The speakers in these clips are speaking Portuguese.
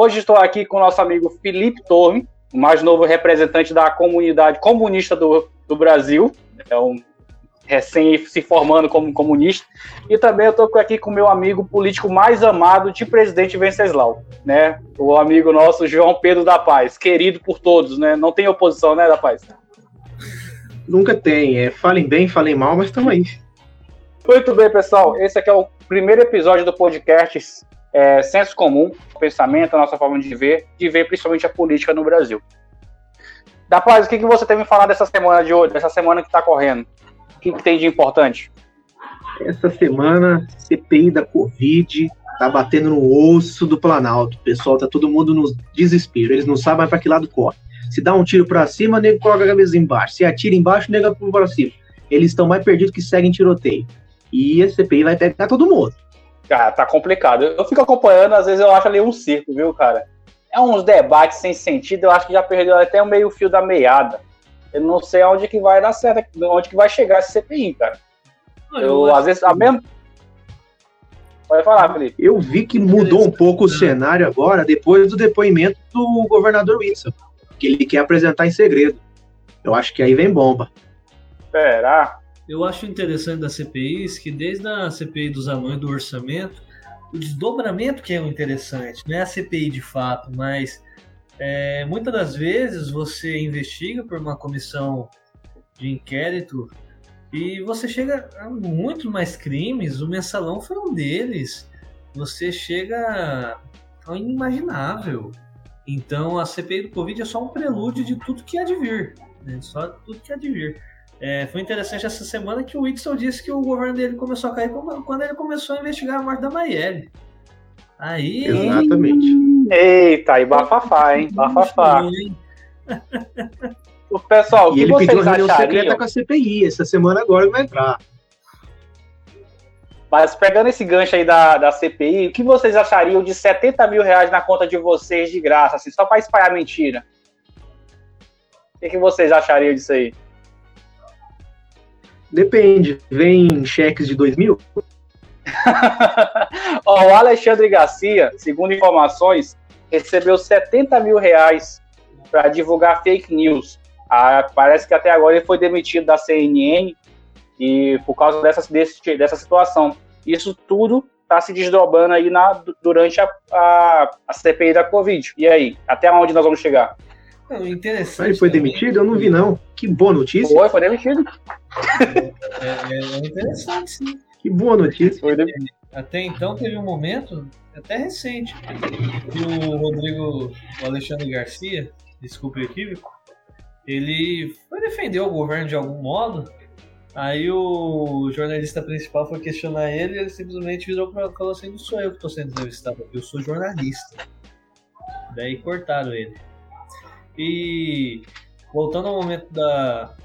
Hoje estou aqui com o nosso amigo Felipe Torre, o mais novo representante da comunidade comunista do, do Brasil. É um recém se formando como comunista. E também eu estou aqui com o meu amigo político mais amado de presidente Venceslau, né? O amigo nosso João Pedro da Paz, querido por todos, né? Não tem oposição, né, da Paz? Nunca tem. É, falem bem, falem mal, mas estamos aí. Muito bem, pessoal. Esse aqui é o primeiro episódio do podcast é, Senso Comum, Pensamento, a nossa forma de ver, de ver principalmente a política no Brasil. Da Paz, o que, que você tem me falar dessa semana de hoje, dessa semana que está correndo? O que, que tem de importante? Essa semana, CPI da Covid tá batendo no osso do Planalto. Pessoal tá todo mundo no desespero. Eles não sabem mais para que lado corre. Se dá um tiro para cima, nego coloca a cabeça embaixo. Se atira embaixo, nego para cima. Eles estão mais perdidos que seguem tiroteio. E a CPI vai pegar todo mundo. Cara, tá complicado. Eu fico acompanhando, às vezes eu acho ali um circo, viu, cara? É uns debates sem sentido, eu acho que já perdeu até o meio fio da meada. Eu não sei aonde que vai dar certo, onde que vai chegar esse CPI, cara. Não, eu, eu às vezes, a mesmo... Pode falar, Felipe. Eu vi que mudou um pouco o cenário agora, depois do depoimento do governador Wilson, que ele quer apresentar em segredo. Eu acho que aí vem bomba. Será? Eu acho interessante das CPIs que desde a CPI dos anões do orçamento, o desdobramento que é o interessante, não é a CPI de fato, mas é, muitas das vezes você investiga por uma comissão de inquérito e você chega a muito mais crimes. O mensalão foi um deles. Você chega ao inimaginável. Então a CPI do Covid é só um prelúdio de tudo que há de vir. Né? Só tudo que há de vir. É, foi interessante essa semana que o Whitson disse que o governo dele começou a cair quando ele começou a investigar a morte da Marielle. Aí. Exatamente. Eita, e bafafá, hein? Bafafá. o pessoal, o que e ele vocês pediu reunião achariam? secreta com a CPI. Essa semana agora vai entrar. Mas pegando esse gancho aí da, da CPI, o que vocês achariam de 70 mil reais na conta de vocês de graça, assim, só para espalhar mentira? O que, que vocês achariam disso aí? Depende. Vem cheques de 2 mil? O Alexandre Garcia, segundo informações, recebeu 70 mil reais para divulgar fake news. Ah, parece que até agora ele foi demitido da CNN e por causa dessa, desse, dessa situação. Isso tudo está se desdobrando aí na, durante a, a, a, CPI da Covid. E aí, até onde nós vamos chegar? Não, interessante. Ele foi também. demitido? Eu não vi, não. Que boa notícia. Foi, foi demitido. É, é, é interessante, sim. Que boa notícia. Até então teve um momento, até recente, que o Rodrigo, o Alexandre Garcia, desculpe o equívoco, ele foi defender o governo de algum modo. Aí o jornalista principal foi questionar ele e ele simplesmente virou para falou assim: não sou eu que estou sendo entrevistado, eu sou jornalista. Daí cortaram ele. E voltando ao momento da,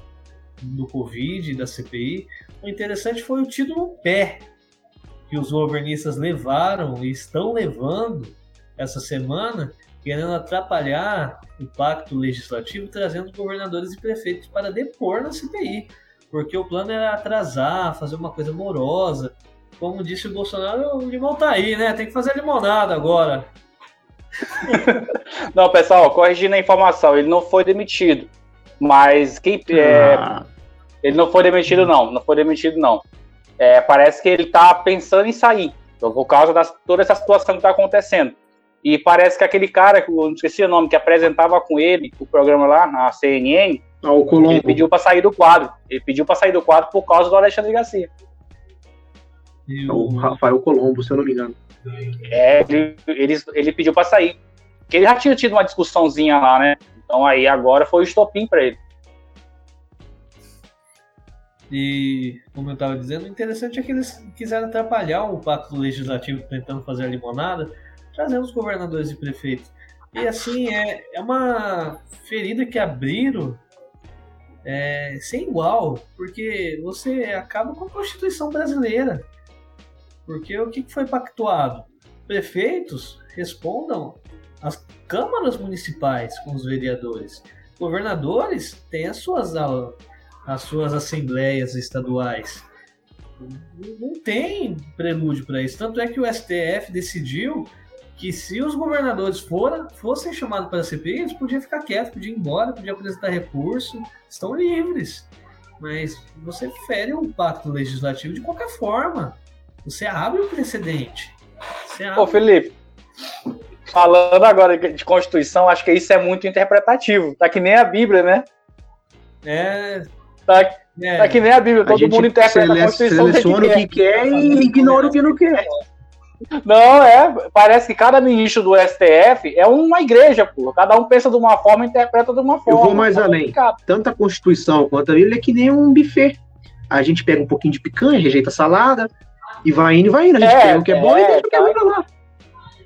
do Covid, da CPI, o interessante foi o tiro no pé que os governistas levaram e estão levando essa semana, querendo atrapalhar o pacto legislativo, trazendo governadores e prefeitos para depor na CPI. Porque o plano era atrasar, fazer uma coisa morosa. Como disse o Bolsonaro, o limão tá aí, né? Tem que fazer limonada agora. não, pessoal, corrigindo a informação, ele não foi demitido. Mas quem. É, ah. Ele não foi demitido, não. Não foi demitido, não. É, parece que ele está pensando em sair, por causa de toda essa situação que está acontecendo. E parece que aquele cara, que eu não esqueci o nome, que apresentava com ele o programa lá na CNN, ah, o Colombo. ele pediu para sair do quadro. Ele pediu para sair do quadro por causa do Alexandre Garcia. E o... o Rafael Colombo, se eu não me engano. É, ele, ele, ele pediu para sair. Porque ele já tinha tido uma discussãozinha lá, né? Então aí agora foi o estopim para ele. E, como eu estava dizendo, o interessante é que eles quiseram atrapalhar o pacto legislativo tentando fazer a limonada, trazendo os governadores e prefeitos. E assim, é, é uma ferida que abriram é, sem igual, porque você acaba com a Constituição brasileira. Porque o que foi pactuado? Prefeitos respondam às câmaras municipais com os vereadores. Governadores têm as suas as suas assembleias estaduais. Não tem prelúdio para isso. Tanto é que o STF decidiu que se os governadores fora, fossem chamados para a CPI, eles podiam ficar quietos, podiam ir embora, podiam apresentar recurso, estão livres. Mas você fere o pacto legislativo de qualquer forma. Você abre o precedente. Você abre... Ô, Felipe, falando agora de Constituição, acho que isso é muito interpretativo. Tá que nem a Bíblia, né? É. Tá, é. tá que nem a Bíblia, todo mundo interpreta a Constituição. Seleciona o que quer e ignora o que não quer. Não, é. Parece que cada ministro do STF é uma igreja, pô. Cada um pensa de uma forma e interpreta de uma forma. Eu vou mais é além. Tanto a Constituição quanto a Bíblia é que nem um buffet. A gente pega um pouquinho de picanha, rejeita a salada, e vai indo e vai indo. A gente é, pega o que é, é bom e deixa o que é ruim pra lá.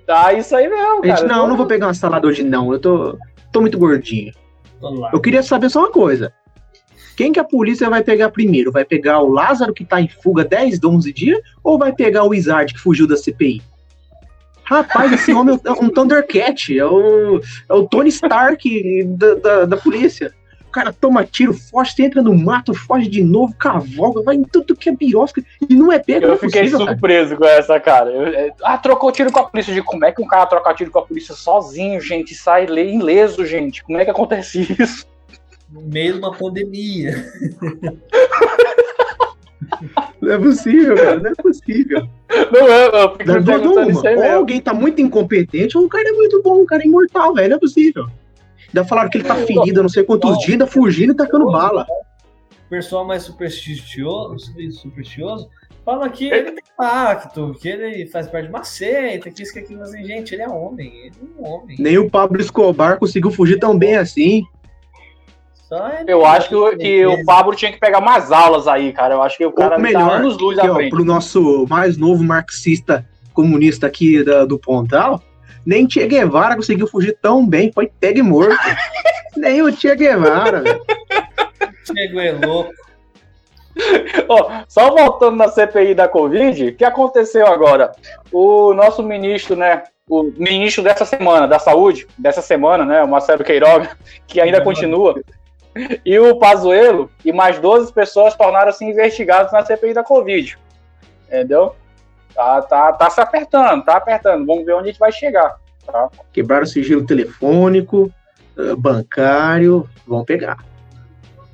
Tá isso aí mesmo, cara. Gente, não, eu não vou pegar uma salada hoje, não. Eu tô, tô muito gordinho. Eu queria saber só uma coisa. Quem que a polícia vai pegar primeiro? Vai pegar o Lázaro, que tá em fuga 10, 11 dias, ou vai pegar o Wizard, que fugiu da CPI? Rapaz, esse homem é um Thundercat, é o, é o Tony Stark da, da, da polícia. O cara toma tiro, foge, entra no mato, foge de novo, cavalga, vai em tudo que é birosca e não é pego. Eu é fiquei possível, surpreso cara. com essa, cara. Eu, é, ah, trocou tiro com a polícia. De como é que um cara troca tiro com a polícia sozinho, gente, sai ileso, gente? Como é que acontece isso? No meio de uma pandemia. Não é possível, cara. Não é possível. Não é, eu fico ou alguém tá muito incompetente, ou o cara é muito bom, o cara é imortal, velho. Não é possível. Ainda falaram que ele tá ferido, não sei quantos dias, ainda fugindo e tacando bala. O pessoal mais supersticioso, supersticioso fala que ele tem pacto, que ele faz parte de uma seita, que isso, que aquilo, assim, gente, ele é homem, ele é um homem. Nem o Pablo Escobar conseguiu fugir tão bem assim. Eu acho que, que o Pablo tinha que pegar mais aulas aí, cara. Eu acho que o cara Ou melhor, tá anos luz à frente. Pro nosso mais novo marxista comunista aqui da, do Pontal, nem Che Guevara conseguiu fugir tão bem, foi pego e morto. Nem o Che Guevara, velho. Chegou é louco. Oh, só voltando na CPI da Covid, o que aconteceu agora? O nosso ministro, né? O ministro dessa semana, da saúde, dessa semana, né? O Marcelo Queiroga, que ainda continua. E o Pazuello e mais 12 pessoas tornaram-se investigados na CPI da Covid. Entendeu? Tá, tá, tá se apertando, tá apertando. Vamos ver onde a gente vai chegar. Tá? Quebraram o sigilo telefônico, eh, bancário, vão pegar.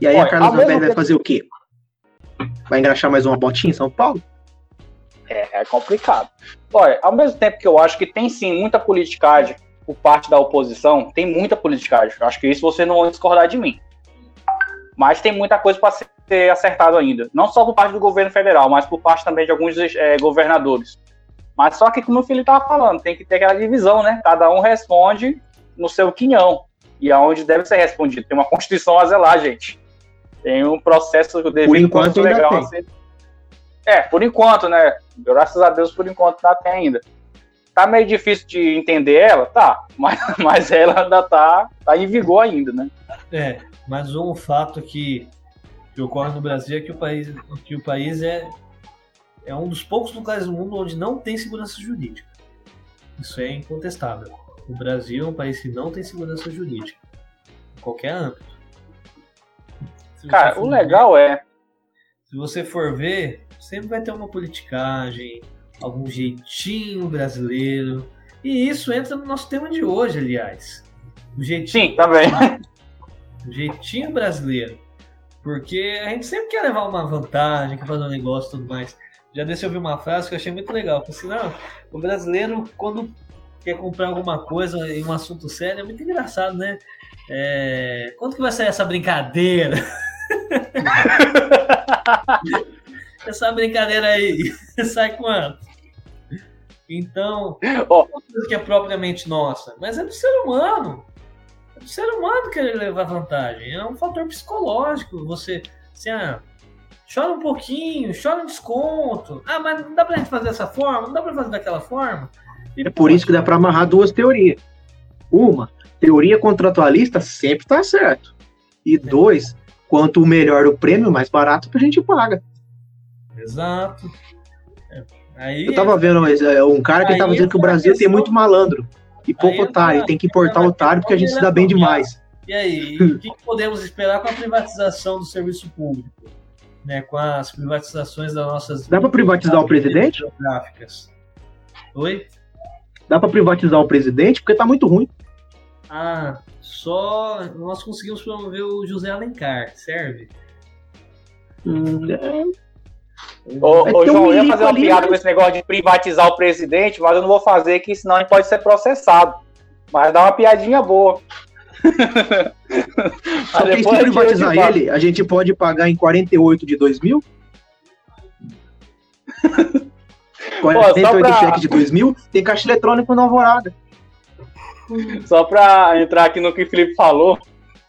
E aí Olha, a Carlos Alberto vai fazer o quê? Vai engraxar mais uma botinha em São Paulo? É, é complicado. Olha, ao mesmo tempo que eu acho que tem sim muita politicagem por parte da oposição, tem muita politicagem. Acho que isso você não vai discordar de mim. Mas tem muita coisa para ser acertado ainda. Não só por parte do governo federal, mas por parte também de alguns é, governadores. Mas só que, como o Felipe estava falando, tem que ter aquela divisão, né? Cada um responde no seu quinhão. E aonde deve ser respondido. Tem uma Constituição a zelar, gente. Tem um processo devido por enquanto legal. Assim. É, por enquanto, né? Graças a Deus, por enquanto não tem ainda. Tá meio difícil de entender ela? Tá. Mas, mas ela ainda tá, tá em vigor ainda, né? É, mas um fato que, que ocorre no Brasil é que o país, que o país é, é um dos poucos lugares do mundo onde não tem segurança jurídica. Isso é incontestável. O Brasil é um país que não tem segurança jurídica. Em qualquer âmbito. Cara, o legal ver, é. Se você for ver, sempre vai ter uma politicagem, algum jeitinho brasileiro. E isso entra no nosso tema de hoje, aliás. O jeitinho. Sim, também. o jeitinho brasileiro. Porque a gente sempre quer levar uma vantagem, quer fazer um negócio e tudo mais. Já desse eu ouvir uma frase que eu achei muito legal. Falei assim, não, o brasileiro, quando quer comprar alguma coisa em um assunto sério, é muito engraçado, né? É... Quanto que vai sair essa brincadeira? essa brincadeira aí, sai quanto? Então, oh. coisa que é propriamente nossa, mas é do ser humano. É do ser humano querer levar vantagem. É um fator psicológico. Você, assim, ah, chora um pouquinho, chora um desconto. Ah, mas não dá pra gente fazer dessa forma, não dá pra fazer daquela forma. E, é por isso que dá para amarrar duas teorias. Uma, teoria contratualista sempre está certo. E dois, quanto melhor o prêmio, mais barato a gente paga. Exato. É, aí, eu tava vendo é, um cara que tava dizendo que o Brasil tem muito malandro e pouco otário, tem que importar otário porque a gente se dá bem demais. E aí, o que podemos esperar com a privatização do serviço público? Né, com as privatizações das nossas. Dá para privatizar o presidente? Oi? Dá pra privatizar o presidente porque tá muito ruim. Ah, só nós conseguimos promover o José Alencar, serve? Hum, é, Ô, ô ter um João, eu ia fazer uma ali, piada mas- com esse negócio de privatizar o presidente, mas eu não vou fazer, que senão a gente pode ser processado. Mas dá uma piadinha boa. Só que depois se a gente privatizar ele, a gente pode pagar em 48 de 2000? 48 pra- cheque de 2000, tem caixa eletrônico na alvorada. Só para entrar aqui no que o Felipe falou,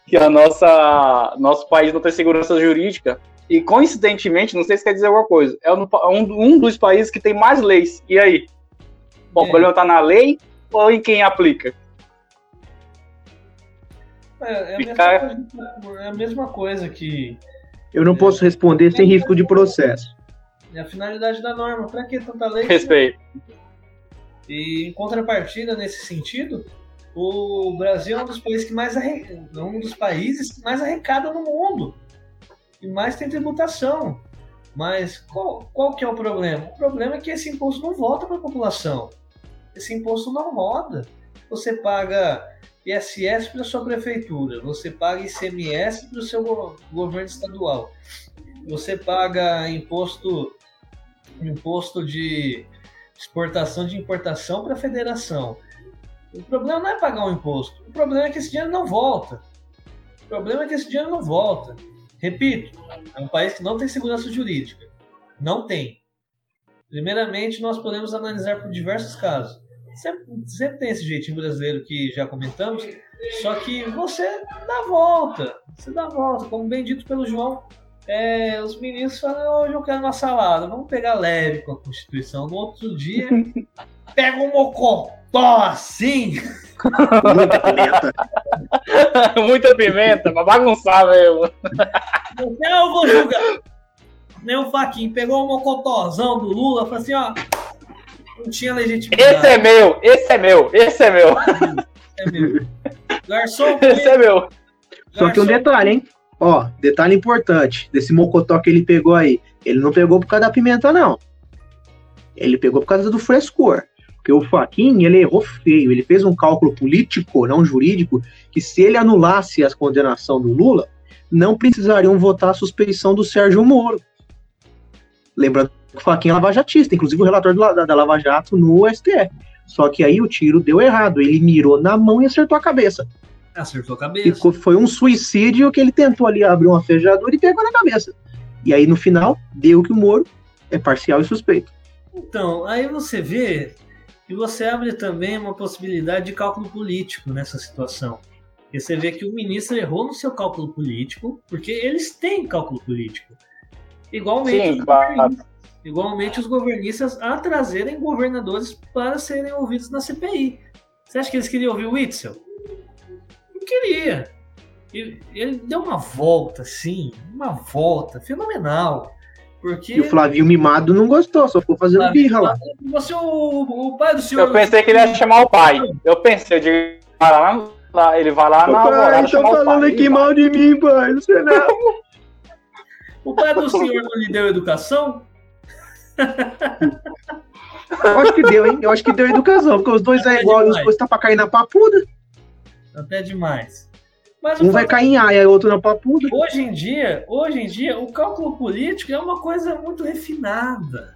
que a nossa nosso país não tem segurança jurídica. E coincidentemente, não sei se quer dizer alguma coisa, é um, dos países que tem mais leis. E aí? Bom, E o problema tá na lei ou em quem aplica? É, é a, mesma Ficar- coisa, é a mesma coisa que Eu não posso responder sem risco de processo. é a finalidade da norma. Pra que tanta lei? Respeito. E em contrapartida, nesse sentido, o Brasil é um dos países que mais arre... é um dos países que mais arrecada no mundo e mais tem tributação. Mas qual, qual que é o problema? O problema é que esse imposto não volta para a população. Esse imposto não roda. Você paga ISS para sua prefeitura, você paga ICMS para o seu go- governo estadual, você paga imposto imposto de exportação de importação para a federação. O problema não é pagar um imposto. O problema é que esse dinheiro não volta. O problema é que esse dinheiro não volta. Repito, é um país que não tem segurança jurídica. Não tem. Primeiramente, nós podemos analisar por diversos casos. Sempre, sempre tem esse jeitinho brasileiro que já comentamos, só que você dá a volta. Você dá a volta. Como bem dito pelo João, é, os ministros falam, hoje eu quero uma salada, vamos pegar leve com a Constituição. No outro dia, pega um mocotó assim. Muita pimenta. Muita pimenta, pra bagunçar mesmo. Eu vou julgar. Nem o Faquinho pegou o mocotózão do Lula, falou assim, ó. Não tinha legitimidade. Esse é meu, esse é meu, esse é meu, é meu. Garçom, esse é meu. Só que um garçom, detalhe, hein? Ó, detalhe importante desse mocotó que ele pegou aí. Ele não pegou por causa da pimenta, não. Ele pegou por causa do frescor. Porque o Faquin, ele errou feio. Ele fez um cálculo político, não jurídico, que se ele anulasse a condenação do Lula, não precisariam votar a suspeição do Sérgio Moro. Lembrando que o Faquin é lavajatista, inclusive o relator da, da Lava Jato no STF. Só que aí o tiro deu errado. Ele mirou na mão e acertou a cabeça. Acertou a cabeça. Ficou, foi um suicídio que ele tentou ali abrir uma fechadura e pegou na cabeça. E aí, no final, deu que o Moro é parcial e suspeito. Então, aí você vê que você abre também uma possibilidade de cálculo político nessa situação. Porque você vê que o ministro errou no seu cálculo político, porque eles têm cálculo político. Igualmente, Sim, os claro. governistas- igualmente os governistas a trazerem governadores para serem ouvidos na CPI. Você acha que eles queriam ouvir o Witzel? Não queria. E Ele deu uma volta, assim, uma volta fenomenal. Porque E o Flavinho Mimado não gostou, só ficou fazendo birra lá. você, o, o pai do senhor. Eu pensei que ele ia chamar o pai. Eu pensei, eu digo, vai lá, lá, ele vai lá na alvorada Pai, chamar tá o falando pai. aqui mal de mim, pai. Não sei não. O pai do senhor não lhe deu educação? Eu acho que deu, hein? Eu acho que deu educação, porque os dois é É igual e os dois tá pra cair na papuda. Até demais. Mas Um o vai cair em aia e outro na papuda. hoje em dia, hoje em dia, o cálculo político é uma coisa muito refinada.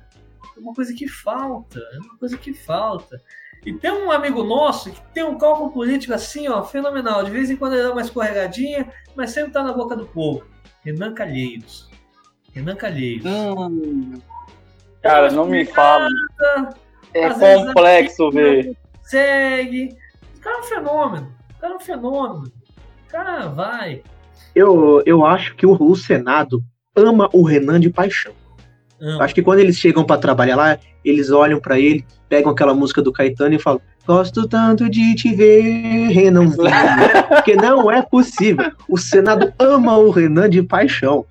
É uma coisa que falta. É uma coisa que falta. E tem um amigo nosso que tem um cálculo político assim, ó, fenomenal. De vez em quando ele dá uma escorregadinha, mas sempre tá na boca do povo. Renan Calheiros. Renan Calheiros. Hum, cara, não me fala. É Às vezes complexo ver. Segue. O cara é um fenômeno. O cara é um fenômeno. O cara vai. Eu, eu acho que o, o Senado ama o Renan de paixão. Ama. Acho que quando eles chegam pra trabalhar lá, eles olham pra ele, pegam aquela música do Caetano e falam: Gosto tanto de te ver, Renanzinho. Porque não é possível. O Senado ama o Renan de paixão.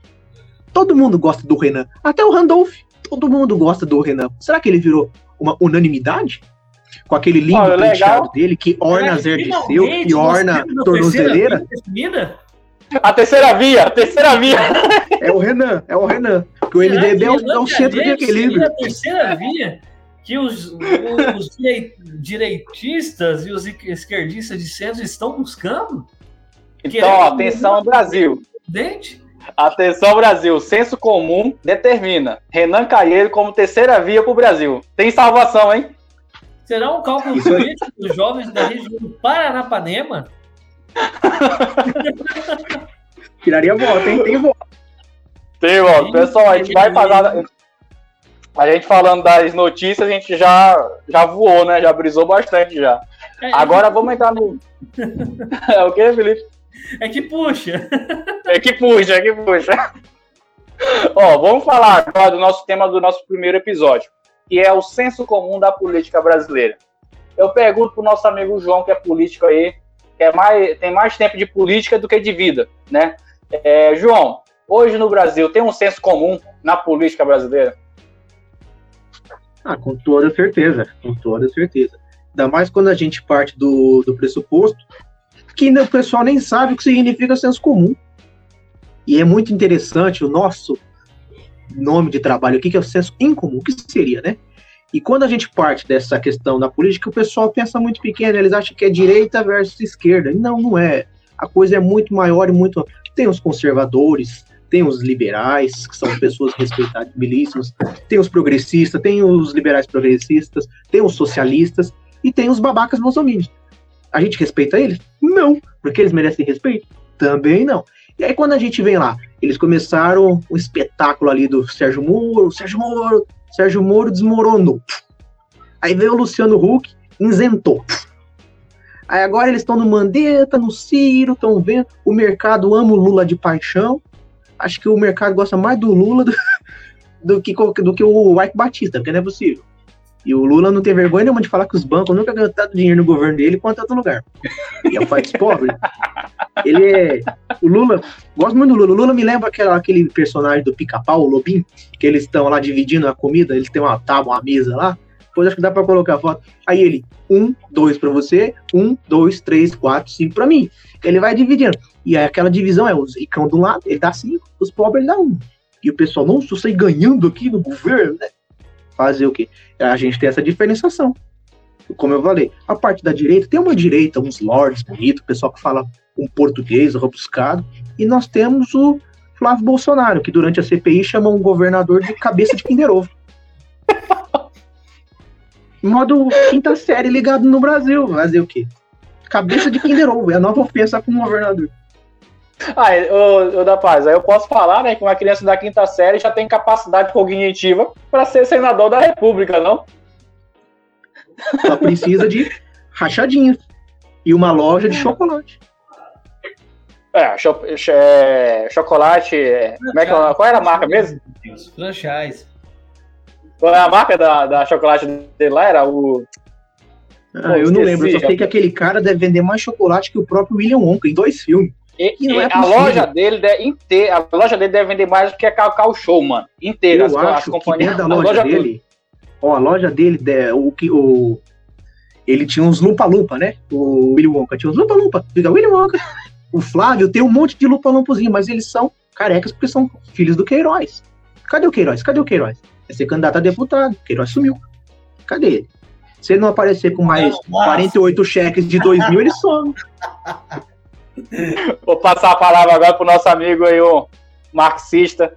Todo mundo gosta do Renan. Até o Randolph. Todo mundo gosta do Renan. Será que ele virou uma unanimidade? Com aquele lindo Olha, legal. penteado dele que orna seu, finalmente que orna tornozeleira. terceira? A terceira via, a terceira via. É o Renan, é o Renan. Porque o MDB é que o, é o centro de equilíbrio. a terceira via que os, os direitistas e os esquerdistas de centro estão buscando? Então, atenção, Brasil. Dente? Atenção, Brasil. Senso comum determina Renan Calheiro como terceira via para o Brasil. Tem salvação, hein? Será um cálculo político dos jovens da região do Paranapanema? Tiraria voto, hein? Tem voto. Tem voto. Pessoal, a gente vai fazer. A gente falando das notícias, a gente já, já voou, né? Já brisou bastante já. É, Agora vamos entrar no. é o que, Felipe? É que puxa. É que puxa, é que puxa. Ó, vamos falar agora do nosso tema do nosso primeiro episódio, que é o senso comum da política brasileira. Eu pergunto pro nosso amigo João, que é político aí, que é mais, tem mais tempo de política do que de vida, né? É, João, hoje no Brasil tem um senso comum na política brasileira? Ah, com toda certeza, com toda certeza. Ainda mais quando a gente parte do, do pressuposto que o pessoal nem sabe o que significa senso comum. E é muito interessante o nosso nome de trabalho aqui, que é o senso incomum. O que seria, né? E quando a gente parte dessa questão da política, o pessoal pensa muito pequeno, eles acham que é direita versus esquerda. Não, não é. A coisa é muito maior e muito. Tem os conservadores, tem os liberais, que são pessoas respeitabilíssimas, tem os progressistas, tem os liberais progressistas, tem os socialistas e tem os babacas bolsominions. A gente respeita eles? Não. Porque eles merecem respeito? Também não. E aí, quando a gente vem lá, eles começaram o espetáculo ali do Sérgio Moro, Sérgio Moro, Sérgio Moro desmoronou. Aí veio o Luciano Huck, isentou. Aí agora eles estão no Mandetta, no Ciro, estão vendo. O mercado ama o Lula de paixão. Acho que o mercado gosta mais do Lula do, do que, do que o Ike Batista, porque não é possível. E o Lula não tem vergonha nenhuma de falar que os bancos nunca ganharam tanto dinheiro no governo dele quanto em outro lugar. E é o país pobre. Ele é. O Lula. Gosto muito do Lula. O Lula me lembra aquele personagem do pica-pau, o Lobinho, que eles estão lá dividindo a comida, eles têm uma tábua, uma mesa lá. Depois acho que dá pra colocar a foto. Aí ele, um, dois pra você, um, dois, três, quatro, cinco pra mim. Ele vai dividindo. E aí aquela divisão é os ricão do lado, ele dá cinco, os pobres ele dá um. E o pessoal, não, se eu sair ganhando aqui no governo, né? Fazer o quê? A gente tem essa diferenciação. Como eu falei, a parte da direita tem uma direita, uns lords bonitos, pessoal que fala um português robuscado, e nós temos o Flávio Bolsonaro, que durante a CPI chama um governador de cabeça de Kinder Ovo. Modo quinta série ligado no Brasil. Fazer o quê? Cabeça de Kinder Ovo, é a nova ofensa com o governador. Ah, ô, ô, da Paz, aí eu posso falar, né, que uma criança da quinta série já tem capacidade cognitiva para ser senador da República, não? Só precisa de rachadinhas e uma loja de chocolate. É, cho é chocolate. É, como é que, é qual era a marca mesmo? Franchise. Qual é a marca da, da chocolate dele lá? Era o. Ah, Pô, eu não lembro, eu só sei que aquele cara deve vender mais chocolate que o próprio William Wonka em dois filmes. E, e é a loja dele deve, inteira, a loja dele deve vender mais do que a Cacau Show, mano. Inteira. Eu as, acho as companhias, que da loja, loja dele. Ó, a loja dele, o que o ele tinha uns lupa-lupa, né? O Willy Wonka tinha uns lupa-lupa. Fica Willy Wonka. O Flávio tem um monte de lupa-lupazinho, mas eles são carecas porque são filhos do Queiroz. Cadê o Queiroz? Cadê o Queiroz? É ser candidato a deputado. Queiroz sumiu. Cadê ele? Se ele não aparecer com mais Nossa. 48 cheques de 2 mil, ele some. Vou passar a palavra agora pro nosso amigo aí, o marxista.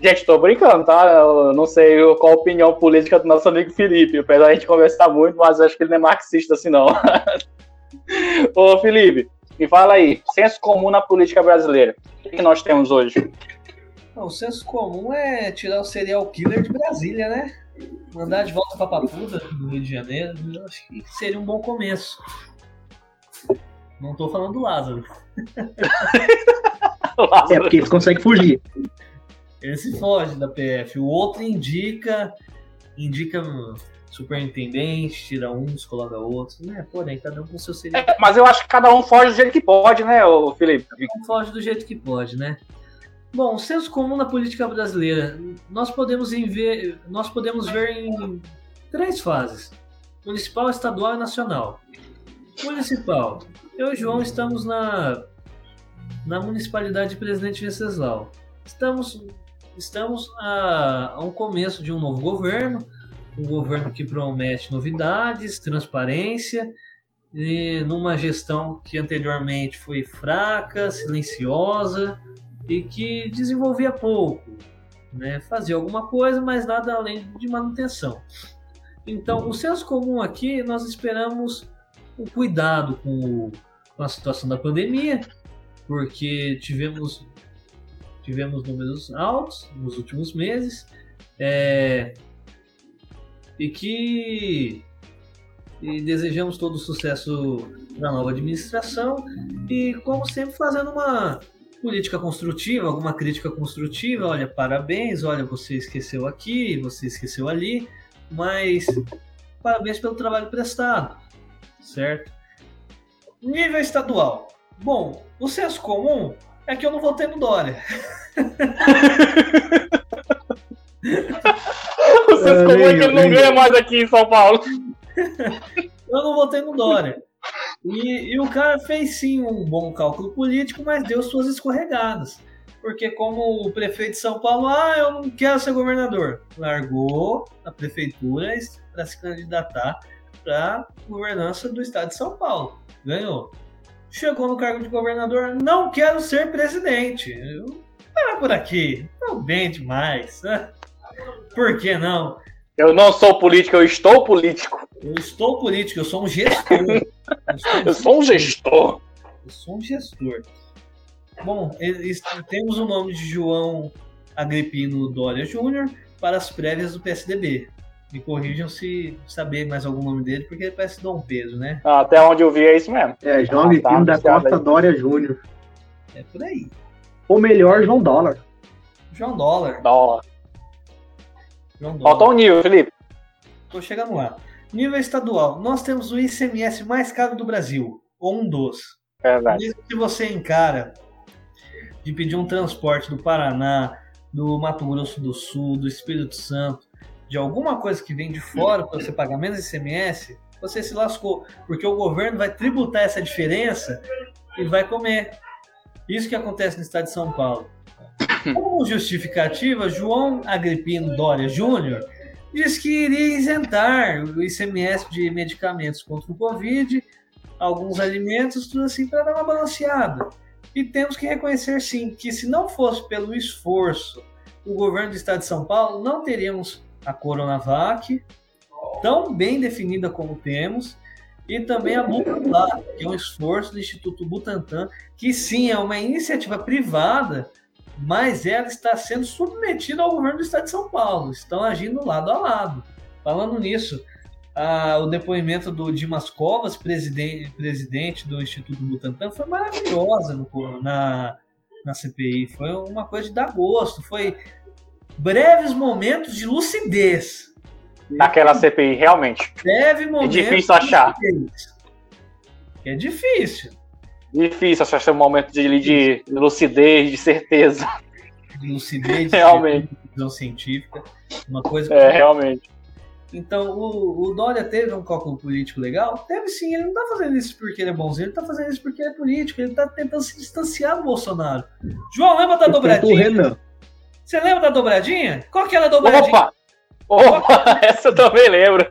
Gente, tô brincando, tá? Eu não sei qual a opinião política do nosso amigo Felipe. Apesar da gente conversar muito, mas acho que ele não é marxista assim, não. Ô, Felipe, me fala aí, senso comum na política brasileira. O que nós temos hoje? o senso comum é tirar o serial killer de Brasília, né? Mandar de volta pra Papuda, no Rio de Janeiro. Acho que seria um bom começo. Não tô falando do Lázaro. Lázaro. É porque eles conseguem fugir. Esse foge da PF. O outro indica, indica superintendente, tira uns, coloca outros, né? Porém, cada um com seu seria. É, mas eu acho que cada um foge do jeito que pode, né, o Felipe? Cada um foge do jeito que pode, né? Bom, senso comum na política brasileira. Nós podemos ver, nós podemos ver em três fases: municipal, estadual e nacional. Municipal. Eu e o João estamos na, na municipalidade de Presidente Venceslau. Estamos, estamos a, a um começo de um novo governo. um governo que promete novidades, transparência, e numa gestão que anteriormente foi fraca, silenciosa e que desenvolvia pouco, né? Fazia alguma coisa, mas nada além de manutenção. Então, o senso comum aqui, nós esperamos o cuidado com, com a situação da pandemia, porque tivemos tivemos números altos nos últimos meses, é, e que e desejamos todo o sucesso para a nova administração e, como sempre, fazendo uma política construtiva, alguma crítica construtiva. Olha, parabéns, olha, você esqueceu aqui, você esqueceu ali, mas parabéns pelo trabalho prestado, certo? Nível estadual. Bom, o senso comum é que eu não votei no Dória. o senso comum é que ele não ganha mais aqui em São Paulo. eu não votei no Dória. E, e, o cara fez sim um bom cálculo político, mas deu suas escorregadas. Porque como o prefeito de São Paulo, ah, eu não quero ser governador. Largou a prefeitura para se candidatar para governança do estado de São Paulo. Ganhou. Chegou no cargo de governador, não quero ser presidente. Eu, para por aqui, não bem demais. Por que não? Eu não sou político, eu estou político. Eu estou político, eu sou um gestor. eu, eu sou um gestor. Eu sou um gestor. Bom, temos o nome de João Agripino Dória Júnior para as prévias do PSDB. Me corrijam se saber mais algum nome dele, porque ele parece Dom Pedro, né? Ah, até onde eu vi é isso mesmo. É, João ah, Agripino tá, da Costa aí. Dória Júnior. É por aí. Ou melhor, João Dólar. João Dólar. Dólar. Falta um nível, Felipe. Tô chegando lá. Nível estadual. Nós temos o ICMS mais caro do Brasil. Ou um dos. É verdade. Mesmo que você encara de pedir um transporte do Paraná, do Mato Grosso do Sul, do Espírito Santo, de alguma coisa que vem de fora para você pagar menos ICMS, você se lascou. Porque o governo vai tributar essa diferença e vai comer. Isso que acontece no estado de São Paulo. Como justificativa, João Agripino Dória Júnior diz que iria isentar o ICMS de medicamentos contra o Covid, alguns alimentos, tudo assim, para dar uma balanceada. E temos que reconhecer, sim, que se não fosse pelo esforço do governo do estado de São Paulo, não teríamos a Coronavac, tão bem definida como temos, e também a Butantan, que é um esforço do Instituto Butantan, que sim é uma iniciativa privada mas ela está sendo submetida ao governo do estado de São Paulo, estão agindo lado a lado. Falando nisso, o depoimento do Dimas Covas, presidente, presidente do Instituto Butantan, foi maravilhosa no, na, na CPI, foi uma coisa de dar gosto, foi breves momentos de lucidez. Naquela CPI, realmente. Breve momento. É difícil achar. É difícil. Difícil achar esse momento de, de lucidez, de certeza. De lucidez, realmente. De visão científica. Uma coisa. É, realmente. Então, o, o Dória teve um cálculo político legal? Teve sim, ele não tá fazendo isso porque ele é bonzinho, ele tá fazendo isso porque ele é político, ele tá tentando se distanciar do Bolsonaro. João, lembra da dobradinha? Você lembra da dobradinha? Qual que era a dobradinha? Opa! Opa, essa eu também lembro.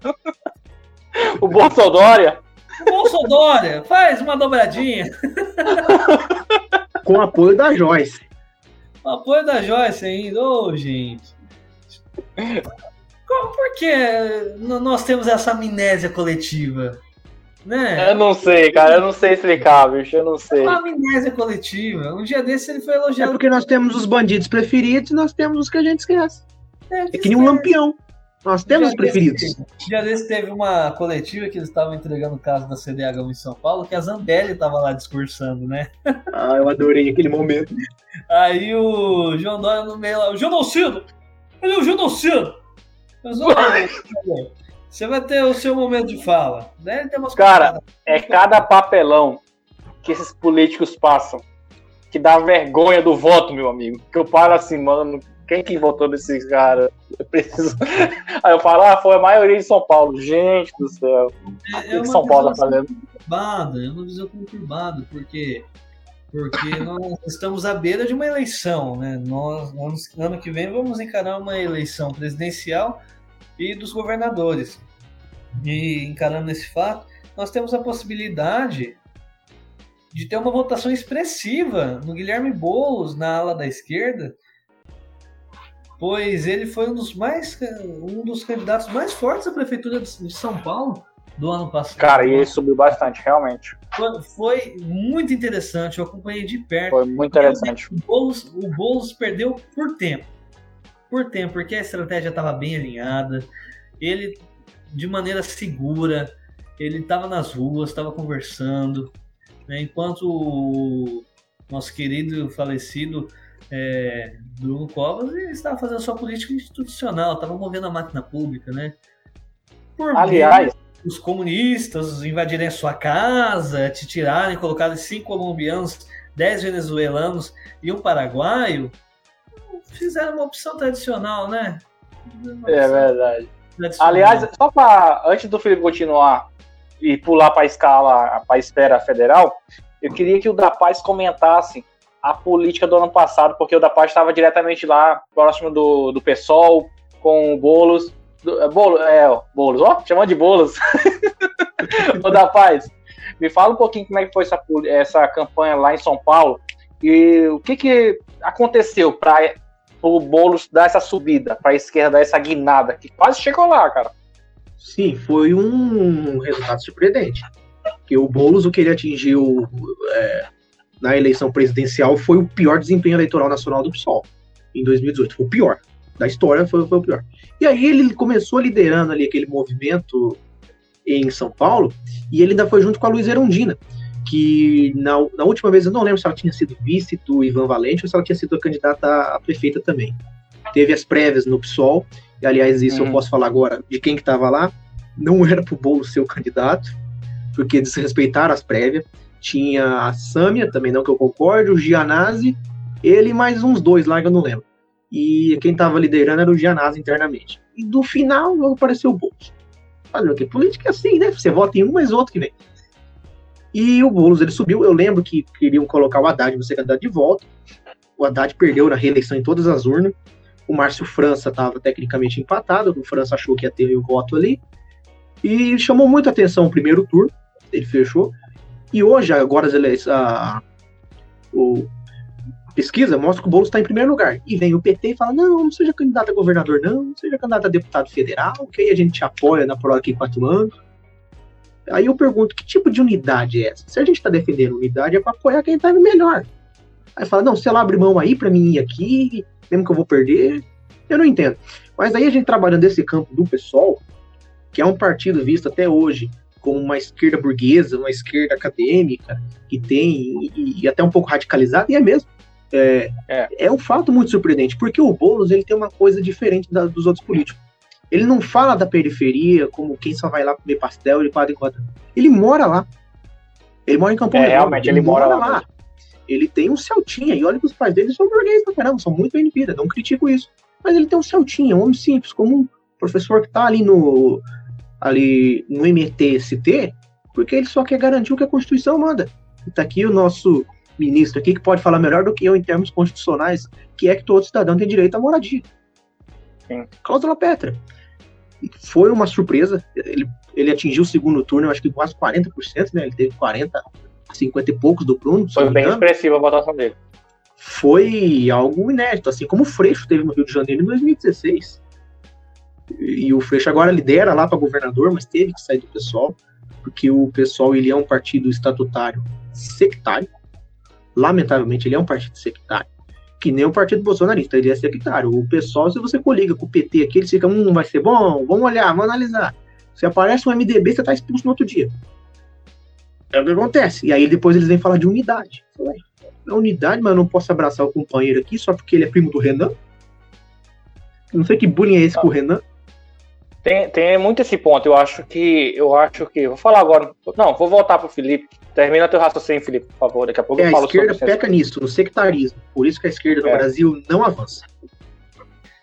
o Bolsonaro Bolsonaro, faz uma dobradinha. Com apoio da Joyce. Com apoio da Joyce ainda. Ô, oh, gente. Por que nós temos essa amnésia coletiva? Né? Eu não sei, cara, eu não sei explicar, bicho, eu não sei. Uma amnésia coletiva. Um dia desse ele foi elogiado. É porque nós temos os bandidos preferidos e nós temos os que a gente esquece. É, que é que nem um lampião. Nós temos preferidos. Desse, dia desse teve uma coletiva que eles estavam entregando o caso da CDH em São Paulo, que a Zambelli estava lá discursando, né? Ah, eu adorei aquele momento. Aí o João Dória no meio lá, o genocídio! Ele é o genocídio! Mas, você vai ter o seu momento de fala. Né? Cara, é cada papelão que esses políticos passam que dá vergonha do voto, meu amigo. Que eu paro assim, mano, quem que votou nesses caras? Eu preciso. Aí eu falo, ah, foi a maioria de São Paulo. Gente do céu. É, é o que São Paulo tá fazendo? Conturbada, é uma visão conturbada, porque porque nós estamos à beira de uma eleição, né? Nós, ano que vem, vamos encarar uma eleição presidencial e dos governadores. E encarando esse fato, nós temos a possibilidade de ter uma votação expressiva no Guilherme Boulos na ala da esquerda, pois ele foi um dos mais um dos candidatos mais fortes à prefeitura de São Paulo do ano passado. Cara, e ele subiu bastante, realmente. Foi, foi muito interessante, eu acompanhei de perto. Foi muito interessante. O Boulos, o Boulos perdeu por tempo. Por tempo, porque a estratégia estava bem alinhada. Ele, de maneira segura, ele estava nas ruas, estava conversando. Né, enquanto o nosso querido falecido é, Bruno Covas estava fazendo sua política institucional, estava movendo a máquina pública, né? Por Aliás, os comunistas invadirem a sua casa, te tirarem, colocarem cinco colombianos, dez venezuelanos e um paraguaio, fizeram uma opção tradicional, né? Uma é verdade. Aliás, só para antes do Felipe continuar e pular para a escala, para a esfera federal, eu queria que o da Paz comentasse a política do ano passado, porque o da Paz estava diretamente lá, próximo do, do PSOL, com o Boulos. Do, é, Bolo, é, Boulos, ó, chamando de Boulos. o da Paz, me fala um pouquinho como é que foi essa, essa campanha lá em São Paulo e o que, que aconteceu para o Boulos dar essa subida para a esquerda, dar essa guinada, que quase chegou lá, cara. Sim, foi um resultado surpreendente. Que o Boulos, o que ele atingiu é, na eleição presidencial foi o pior desempenho eleitoral nacional do PSOL em 2018. Foi o pior. Da história foi, foi o pior. E aí ele começou liderando ali aquele movimento em São Paulo, e ele ainda foi junto com a Luiz Erundina, que na, na última vez eu não lembro se ela tinha sido vice do Ivan Valente ou se ela tinha sido candidata a prefeita também. Teve as prévias no PSOL, e aliás, isso uhum. eu posso falar agora de quem que estava lá. Não era pro bolo ser o candidato, porque desrespeitaram as prévias tinha a Samia, também não que eu concorde, o Gianazzi, ele mais uns dois lá que eu não lembro. E quem estava liderando era o Gianazzi internamente. E do final apareceu o Boulos. Fazer o que? Política é assim, né? Você vota em um, mas outro que vem. E o Boulos, ele subiu. Eu lembro que queriam colocar o Haddad ser candidato de volta. O Haddad perdeu na reeleição em todas as urnas. O Márcio França estava tecnicamente empatado. O França achou que ia ter o voto ali. E chamou muita atenção o primeiro turno. Ele fechou. E hoje, agora as a, o, pesquisa mostra que o Boulos está em primeiro lugar. E vem o PT e fala: não, não seja candidato a governador, não, não seja candidato a deputado federal, que aí a gente te apoia na prova aqui quatro anos. Aí eu pergunto: que tipo de unidade é essa? Se a gente está defendendo unidade, é para apoiar quem está melhor. Aí fala: não, se ela abre mão aí para mim ir aqui, mesmo que eu vou perder, eu não entendo. Mas aí a gente trabalhando nesse campo do PSOL, que é um partido visto até hoje como uma esquerda burguesa, uma esquerda acadêmica, que tem, e, e até um pouco radicalizada, e é mesmo. É, é. é um fato muito surpreendente, porque o Boulos ele tem uma coisa diferente da, dos outros políticos. Ele não fala da periferia como quem só vai lá comer pastel de quadro em quadro. Ele mora lá. Ele mora em Campo é, Realmente, ele, ele mora, mora lá. lá. Ele tem um Celtinha, e olha que os pais dele são burgueses pra caramba, são muito bem de vida, não critico isso. Mas ele tem um Celtinha, um homem simples, como um professor que tá ali no, ali no MTST, porque ele só quer garantir o que a Constituição manda. Está aqui o nosso ministro aqui que pode falar melhor do que eu em termos constitucionais, que é que todo cidadão tem direito à moradia. Sim. Cláusula Petra. Foi uma surpresa. Ele, ele atingiu o segundo turno, eu acho que quase 40%, né? Ele teve 40, 50 e poucos do Bruno. Foi bem expressiva a votação dele. Foi algo inédito, assim como o Freixo teve no Rio de Janeiro em 2016. E o Freixo agora lidera lá para governador, mas teve que sair do pessoal, porque o pessoal ele é um partido estatutário sectário. Lamentavelmente, ele é um partido sectário. Que nem o partido bolsonarista, ele é sectário. O pessoal, se você coliga com o PT aqui, eles ficam, hum, vai ser bom, vamos olhar, vamos analisar. Se aparece um MDB, você tá expulso no outro dia. É o que acontece. E aí depois eles vêm falar de unidade. É unidade, mas eu não posso abraçar o companheiro aqui só porque ele é primo do Renan. Não sei que bullying é esse com o Renan. Tem, tem muito esse ponto. Eu acho que. Eu acho que. Vou falar agora. Não, vou voltar pro Felipe. Termina teu raciocínio, Felipe, por favor. Daqui a pouco é, eu falo A esquerda peca nisso, no sectarismo. Por isso que a esquerda no é. Brasil não avança.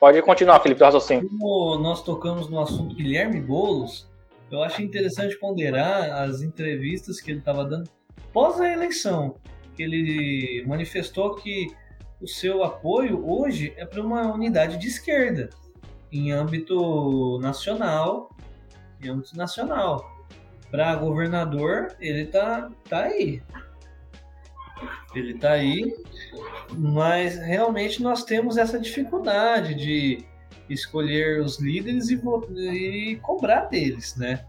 Pode continuar, Felipe, teu raciocínio. Como nós tocamos no assunto Guilherme Boulos, eu acho interessante ponderar as entrevistas que ele estava dando pós a eleição. Que ele manifestou que o seu apoio hoje é para uma unidade de esquerda em âmbito nacional, em âmbito nacional. Para governador, ele tá, tá aí. Ele tá aí, mas realmente nós temos essa dificuldade de escolher os líderes e, e cobrar deles, né?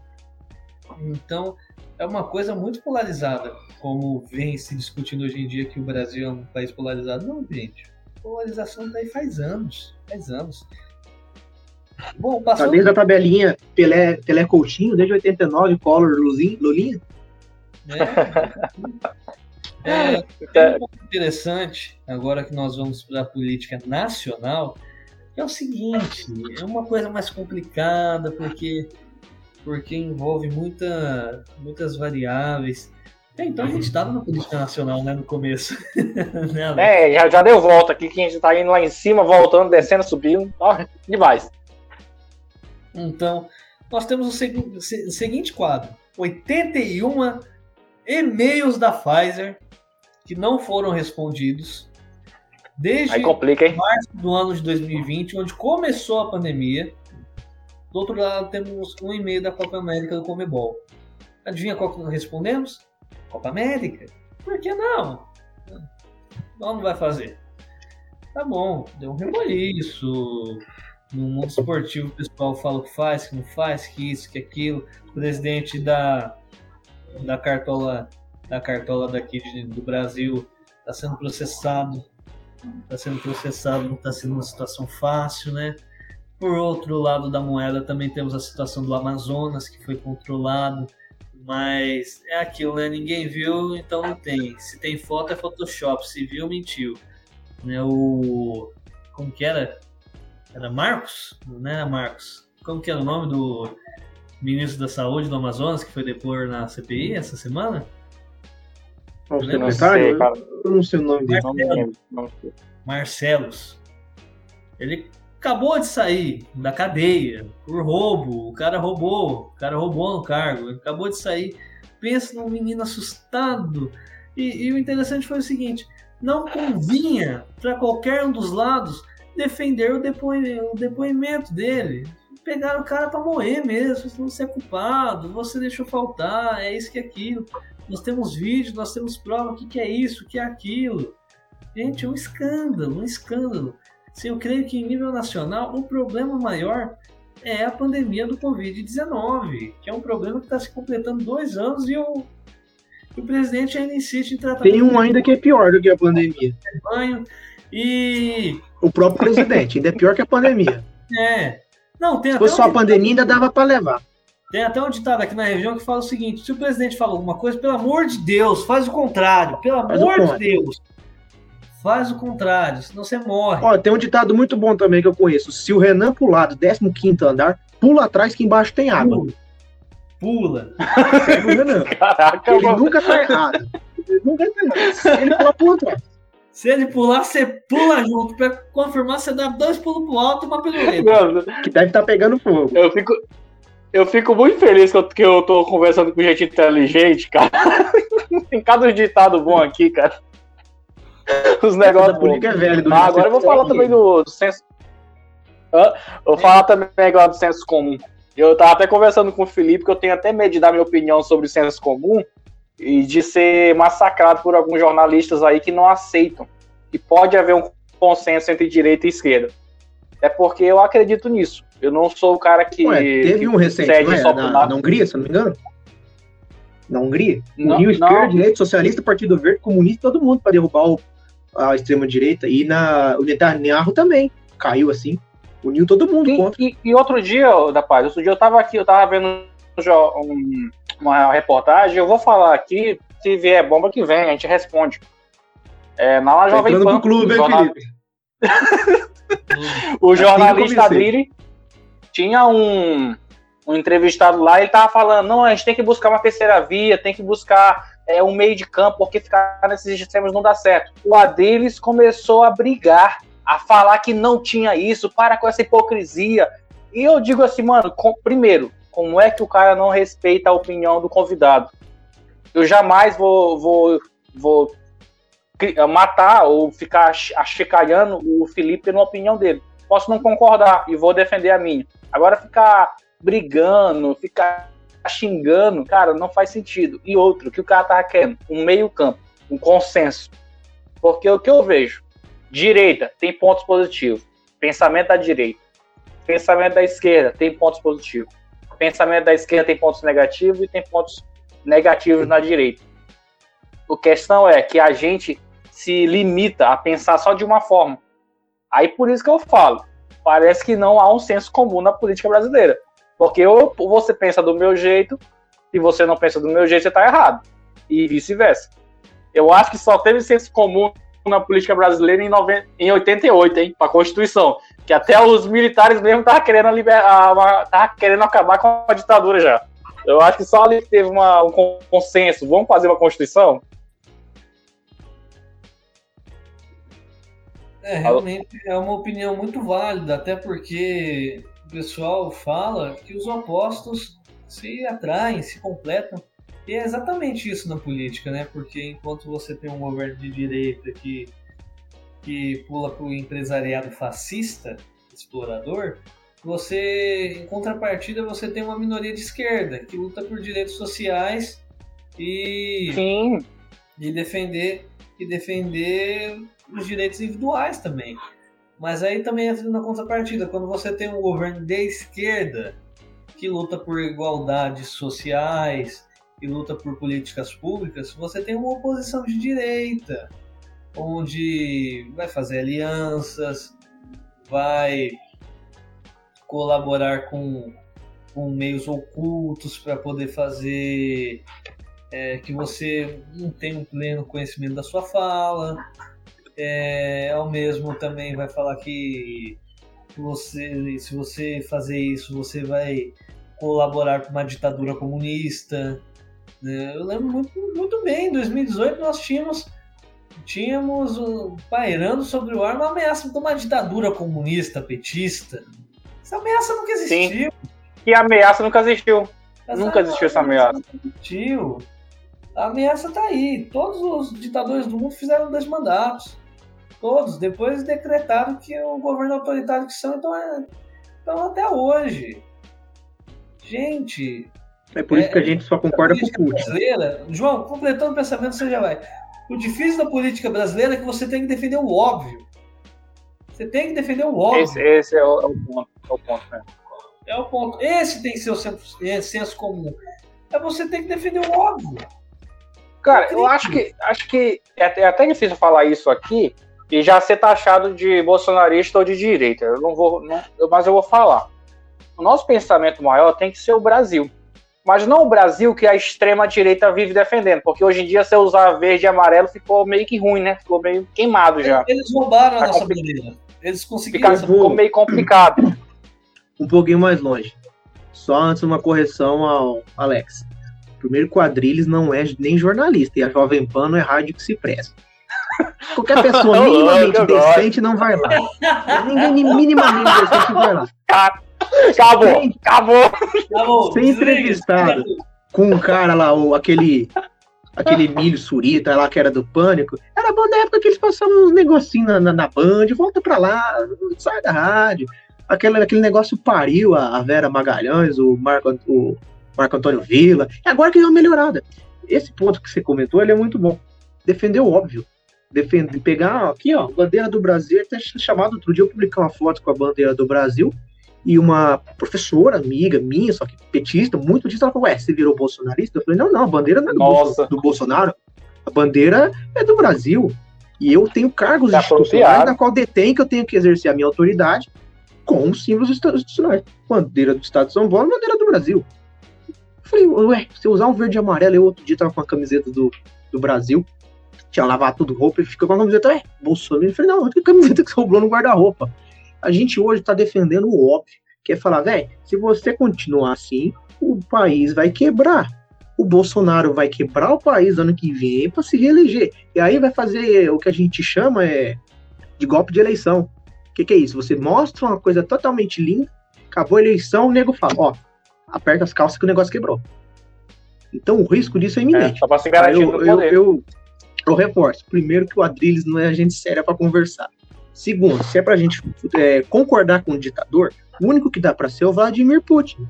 Então, é uma coisa muito polarizada, como vem se discutindo hoje em dia que o Brasil é um país polarizado. Não, gente. Polarização daí faz anos. Faz anos. Bom, passou... Tá desde a tabelinha Pelé, Pelé Coutinho, desde 89, Collor, Lulinha. É, é, é interessante, agora que nós vamos para a política nacional, é o seguinte, é uma coisa mais complicada, porque porque envolve muita, muitas variáveis. É, então a gente estava na política nacional, né, no começo. né, é, já, já deu volta aqui, que a gente está indo lá em cima, voltando, descendo, subindo. Ó, demais. Então, nós temos o, segu seguinte quadro: 81 e-mails da Pfizer que não foram respondidos desde complica, março do ano de 2020, onde começou a pandemia. Do outro lado, temos um e-mail da Copa América do Comebol. Adivinha qual que nós respondemos? Copa América. Por que não? Não, não vai fazer. Tá bom, deu um reboliço. No mundo esportivo, o pessoal fala que faz, que não faz, que isso, que aquilo. O presidente da, da cartola da cartola daqui de, do Brasil está sendo processado. Está sendo processado, não está sendo uma situação fácil, né? Por outro lado da moeda, também temos a situação do Amazonas, que foi controlado, mas é aquilo, né? Ninguém viu, então não tem. Se tem foto, é Photoshop. Se viu, mentiu. Né? O. Como que era? Era Marcos? Não era Marcos. Como que era o nome do ministro da Saúde do Amazonas que foi depor na CPI essa semana? Não, não sei, Eu não sei o nome dele. Marcelo. Marcelos. Ele acabou de sair da cadeia por roubo. O cara roubou, o cara roubou no cargo, ele acabou de sair. Pensa num menino assustado. E, e o interessante foi o seguinte: não convinha para qualquer um dos lados defender o, depoimento, o depoimento dele. Pegaram o cara para morrer mesmo, você ser culpado, você deixou faltar, é isso que é aquilo. Nós temos vídeos, nós temos prova, o que, que é isso, o que é aquilo. Gente, é um escândalo, um escândalo. Se eu creio que em nível nacional o problema maior é a pandemia do Covid-19, que é um problema que está se completando dois anos e o, o presidente ainda insiste em tratar. Tem um ainda que é pior do que a pandemia. E. O próprio presidente, ainda é pior que a pandemia. É. Não, tem Se fosse só a pandemia, ainda dava para levar. Tem até um ditado aqui na região que fala o seguinte: se o presidente fala alguma coisa, pelo amor de Deus, faz o contrário. Pelo amor de Deus. Faz o contrário, senão você morre. Ó, tem um ditado muito bom também que eu conheço. Se o Renan pular do 15 andar, pula atrás que embaixo tem água. Pula. Renan. Caraca, ele mano. nunca tá errado. Ele nunca tá errado. Ele pula atrás. Se ele pular, você pula junto. Pra confirmar, você dá dois pulos pro alto e uma pelo meio. Que deve estar tá pegando fogo. Eu fico, eu fico muito feliz que eu, que eu tô conversando com gente inteligente, cara. Tem cada ditado bom aqui, cara. Os negócios bons. É velho, ah, agora eu vou falar também do, do senso. Ah, vou falar também agora do senso comum. Eu tava até conversando com o Felipe que eu tenho até medo de dar minha opinião sobre o senso comum e de ser massacrado por alguns jornalistas aí que não aceitam que pode haver um consenso entre direita e esquerda. É porque eu acredito nisso. Eu não sou o cara que. Ué, teve que um recente, não é? na, na, Hungria, se não me engano? Na Hungria? Não, Uniu esquerda, direita, socialista, Partido Verde, comunista, todo mundo para derrubar o, a extrema-direita. E na, o Netanyahu também caiu assim. Uniu todo mundo e, contra. E, e, outro dia, da paz, outro dia eu tava aqui, eu tava vendo um, uma reportagem, eu vou falar aqui, se vier bomba que vem, a gente responde. É, na tá Jovem Pan. Clube, jornal... Felipe? o jornalista Adrilli tinha um, um entrevistado lá, ele tava falando, não, a gente tem que buscar uma terceira via, tem que buscar é, um meio de campo, porque ficar nesses sistemas não dá certo. O Adriles começou a brigar, a falar que não tinha isso, para com essa hipocrisia. E eu digo assim, mano, com, primeiro, como é que o cara não respeita a opinião do convidado? Eu jamais vou, vou, vou matar ou ficar achicalhando o Felipe na opinião dele. posso não concordar e vou defender a minha. Agora ficar brigando, ficar xingando, cara, não faz sentido. E outro, que o cara tá querendo, um meio campo, um consenso. Porque o que eu vejo, direita tem pontos positivos, pensamento da direita. Pensamento da esquerda tem pontos positivos. Pensamento da esquerda tem pontos negativos e tem pontos negativos na direita. A questão é que a gente se limita a pensar só de uma forma. Aí por isso que eu falo, parece que não há um senso comum na política brasileira. Porque ou você pensa do meu jeito, e você não pensa do meu jeito, você está errado. E vice-versa. Eu acho que só teve senso comum na política brasileira em, 90, em 88, hein, para a Constituição. Que até os militares mesmo estavam querendo, querendo acabar com a ditadura já. Eu acho que só ali teve uma, um consenso. Vamos fazer uma Constituição? É, realmente é uma opinião muito válida, até porque o pessoal fala que os opostos se atraem, se completam. E é exatamente isso na política, né? Porque enquanto você tem um governo de direita que, que pula para o empresariado fascista, explorador, você, em contrapartida, você tem uma minoria de esquerda que luta por direitos sociais e, Sim. e defender e defender os direitos individuais também. Mas aí também entra na contrapartida, quando você tem um governo de esquerda que luta por igualdades sociais e luta por políticas públicas, você tem uma oposição de direita, onde vai fazer alianças, vai colaborar com, com meios ocultos para poder fazer é, que você não tenha um pleno conhecimento da sua fala. É, ao mesmo também vai falar que você, se você fazer isso, você vai colaborar com uma ditadura comunista. Né? Eu lembro muito, muito bem, em 2018 nós tínhamos tínhamos pairando sobre o ar uma ameaça de uma ditadura comunista, petista. Essa ameaça nunca existiu. Sim. E a ameaça nunca existiu. Essa nunca existiu essa ameaça. Existiu. A ameaça está aí. Todos os ditadores do mundo fizeram dois mandatos. Todos. Depois decretaram que o governo autoritário que são, então, é, então até hoje. Gente. É por isso é, que a gente só concorda com o Putin. João, completando o pensamento, você já vai. O difícil da política brasileira é que você tem que defender o óbvio. Você tem que defender o óbvio. Esse, esse é, o, é, o, ponto. É o ponto, né? É o ponto. Esse tem que ser o senso, é, senso comum. É você tem que defender o óbvio. Cara, eu acho que acho que é, é até difícil falar isso aqui, e já ser taxado de bolsonarista ou de direita. Eu não vou, não, mas eu vou falar. O nosso pensamento maior tem que ser o Brasil. Mas não o Brasil que a extrema-direita vive defendendo, porque hoje em dia, se usar verde e amarelo, ficou meio que ruim, né? Ficou meio queimado já. Eles roubaram a nossa bandeira. Eles conseguiram. Fica, ficou meio complicado. Um pouquinho mais longe. Só antes uma correção ao Alex. primeiro quadrilhos não é nem jornalista, e a Jovem Pan não é rádio que se presta. Qualquer pessoa minimamente decente não vai lá. Ninguém minimamente decente vai lá. Acabou, sem, acabou. Ser entrevistado. Com um cara lá, o, aquele aquele milho surita lá que era do pânico, era bom da época que eles passavam uns negocinhos na, na, na Band, volta pra lá, sai da rádio. Aquele, aquele negócio pariu a, a Vera Magalhães, o Marco, o Marco Antônio Vila, e agora que deu uma melhorada. Esse ponto que você comentou, ele é muito bom. Defendeu óbvio. Defender, pegar aqui, ó, bandeira do Brasil, até chamado outro dia eu publiquei uma foto com a bandeira do Brasil e uma professora, amiga minha, só que petista, muito petista, ela falou, ué, você virou bolsonarista? Eu falei, não, não, a bandeira não é do, do Bolsonaro, a bandeira é do Brasil. E eu tenho cargos tá institucionais na qual detém que eu tenho que exercer a minha autoridade com os símbolos institucionais. Bandeira do Estado de São Paulo, bandeira do Brasil. Eu falei, ué, se eu usar um verde e amarelo, eu outro dia tava com a camiseta do, do Brasil, tinha lavado tudo roupa e fica com a camiseta, é, Bolsonaro. Eu falei, não, que camiseta que sobrou no guarda-roupa. A gente hoje está defendendo o óbvio, que é falar, velho, se você continuar assim, o país vai quebrar. O Bolsonaro vai quebrar o país ano que vem para se reeleger. E aí vai fazer o que a gente chama é, de golpe de eleição. O que, que é isso? Você mostra uma coisa totalmente linda, acabou a eleição, o nego fala, ó, aperta as calças que o negócio quebrou. Então o risco disso é iminente. É, só se garantir eu, eu, eu, eu reforço. Primeiro que o Adrilles não é gente séria para conversar. Segundo, se é pra gente é, concordar com o ditador, o único que dá pra ser é o Vladimir Putin.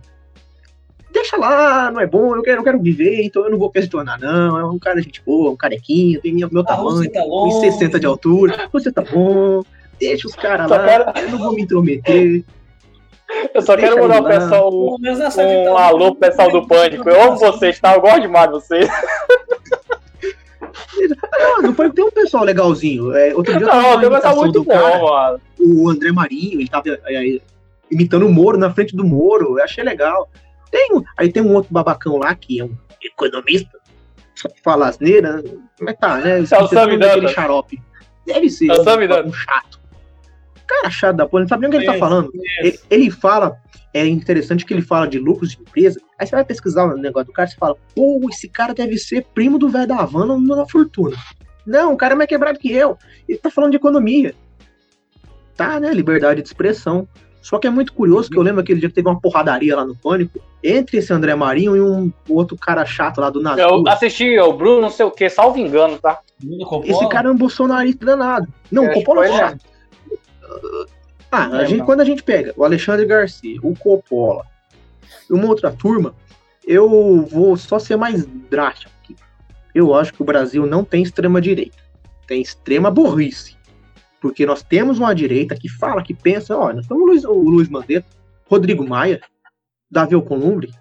Deixa lá, não é bom, eu quero, eu quero viver, então eu não vou questionar, não. É um cara de gente boa, um carequinho, tem meu tamanho, tá 1,60 de altura, você tá bom, deixa os caras lá, quero- eu não vou me intrometer. Eu só Deixa quero mandar o pessoal um ditadura- alô pro pessoal do Pânico. Eu amo vocês, tá? Eu gosto demais de vocês. Não, não foi tem um pessoal legalzinho. É, outro dia Não, tem imitação muito bom, cara, mano. o André Marinho, ele tava é, imitando o Moro na frente do Moro, eu achei legal. Tem, aí tem um outro babacão lá que é um economista, só que fala asneira, mas tá, né? É o tá Sam xarope. Deve ser É um, um chato. Cara chato da porra, não sabe nem o que ele tá falando. Ele, ele fala, é interessante que ele fala de lucros de empresa, aí você vai pesquisar o negócio do cara, você fala, pô, esse cara deve ser primo do velho da Havana na fortuna. Não, o cara é mais quebrado que eu. Ele tá falando de economia. Tá, né? Liberdade de expressão. Só que é muito curioso que eu lembro aquele dia que teve uma porradaria lá no Pânico entre esse André Marinho e um outro cara chato lá do Nas Eu assisti o Bruno, não sei o que, salvo engano, tá? Esse cara é um bolsonarista danado. Não, o Coppola é chato. Ah, a É, gente, quando a gente pega o Alexandre Garcia, o Coppola e uma outra turma, eu vou só ser mais drástico aqui. Eu acho que o Brasil não tem extrema direita. Tem extrema burrice. Porque nós temos uma direita que fala, que pensa, ó, nós temos o Luiz, o Luiz Mandetta, Rodrigo Maia, Davi Alcolumbre.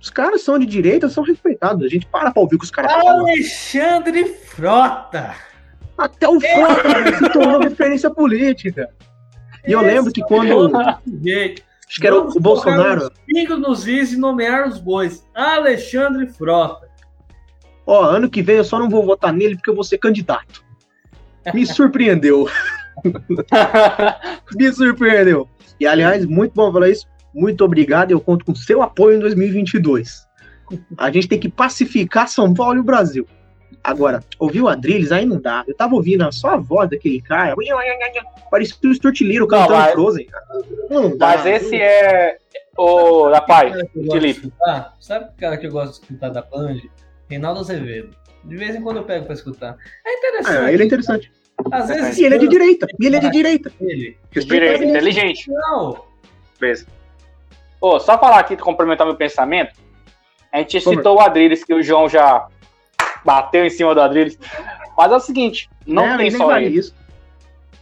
Os caras são de direita, são respeitados. A gente para pra ouvir o que os caras falam. Alexandre Frota! Até o Frota se tornou referência política. E eu lembro que quando. Jeito. Acho que era o Vamos Bolsonaro. colocar os Pingos nos is e nomear os bois. Alexandre Frota. Ó, ano que vem eu só não vou votar nele porque eu vou ser candidato. Me surpreendeu. Me surpreendeu. E aliás, muito bom falar isso. Muito obrigado. Eu conto com seu apoio em 2022. A gente tem que pacificar São Paulo e o Brasil. Agora, ouvir o Adrilles aí não dá. Eu tava ouvindo só a voz daquele cara. Parecia o Little cantando mas- Frozen. Não dá. Mas esse é eu gosto de Felipe. sabe o cara que eu gosto de escutar da Band? Reinaldo Azevedo. De vez em quando eu pego pra escutar. É interessante. Ah, ele é interessante. Às vezes. E ele é de direita. E ele é de direita. Ele. Direito, inteligente. Não. Beleza. Pô, só falar aqui, complementar meu pensamento. A gente favor. citou o Adriles, que o João já bateu em cima do Adriles. Mas é o seguinte, não Né, tem só vale ele. isso.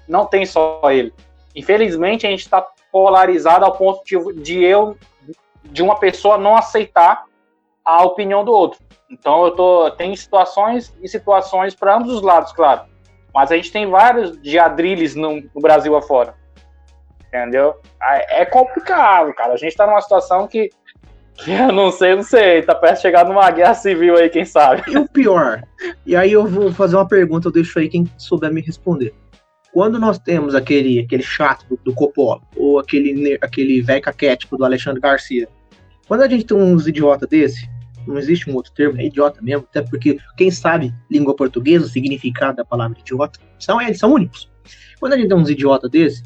Não tem só ele. Infelizmente, a gente está polarizado ao ponto de, de eu, de uma pessoa não aceitar a opinião do outro. Então, eu tô, tem situações e situações para ambos os lados, claro. Mas a gente tem vários de Adriles no, no Brasil afora. Entendeu? É é complicado, cara. A gente tá numa situação que eu não sei, não sei. Tá perto de chegar numa guerra civil aí, quem sabe. E o pior, e aí eu vou fazer uma pergunta, eu deixo aí quem souber me responder. Quando nós temos aquele, aquele chato do, do Coppola, ou aquele, aquele velho caquético do Alexandre Garcia, quando a gente tem uns idiota desse, não existe um outro termo, é idiota mesmo, até porque quem sabe língua portuguesa, o significado da palavra idiota, são eles, são únicos. Quando a gente tem uns idiota desse,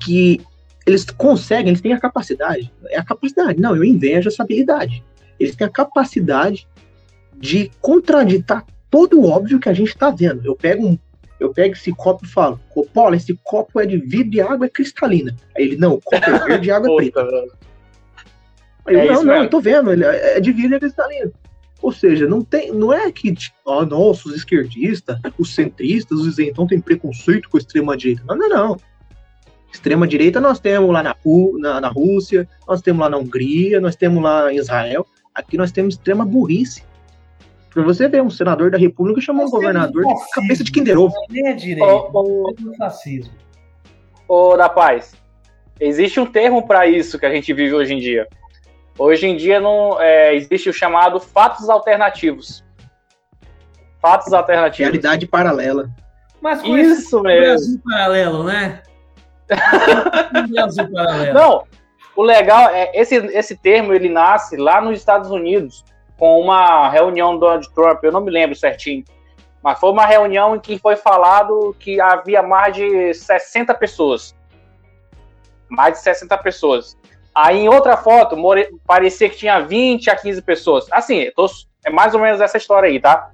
que eles conseguem, eles têm a capacidade, é a capacidade, não, eu invejo essa habilidade. Eles têm a capacidade de contraditar todo o óbvio que a gente tá vendo. Eu pego um, eu pego esse copo e falo, Coppola, esse copo é de vidro e a água é cristalina. Aí ele, não, o copo é verde e a água é preta. Aí eu, É não, não, mesmo. eu tô vendo, ele é é de vidro e é cristalino. Ou seja, não tem, não é que, tipo, ah, nossa, os esquerdistas, os centristas, os isentão têm preconceito com a extrema direita. Não, não, não. Extrema direita nós temos lá na, na, na Rússia, nós temos lá na Hungria, nós temos lá em Israel. Aqui nós temos extrema burrice. Pra você ver, um senador da República chamou um temos governador fascismo. de cabeça de Kinder Ovo. Nem é direito. É do fascismo. Ô, da paz, existe um termo para isso que a gente vive hoje em dia. Hoje em dia não é, existe o chamado fatos alternativos. Fatos alternativos. Realidade paralela. Mas com esse Isso mesmo. Brasil paralelo, né? Paralelo. Não, o legal é esse esse termo ele nasce lá nos Estados Unidos com uma reunião do Donald Trump, eu não me lembro certinho, mas foi uma reunião em que foi falado que havia mais de 60 pessoas. Mais de 60 pessoas. Aí em outra foto, parecia que tinha 20 a 15 pessoas. Assim, tô, é mais ou menos essa história aí, tá?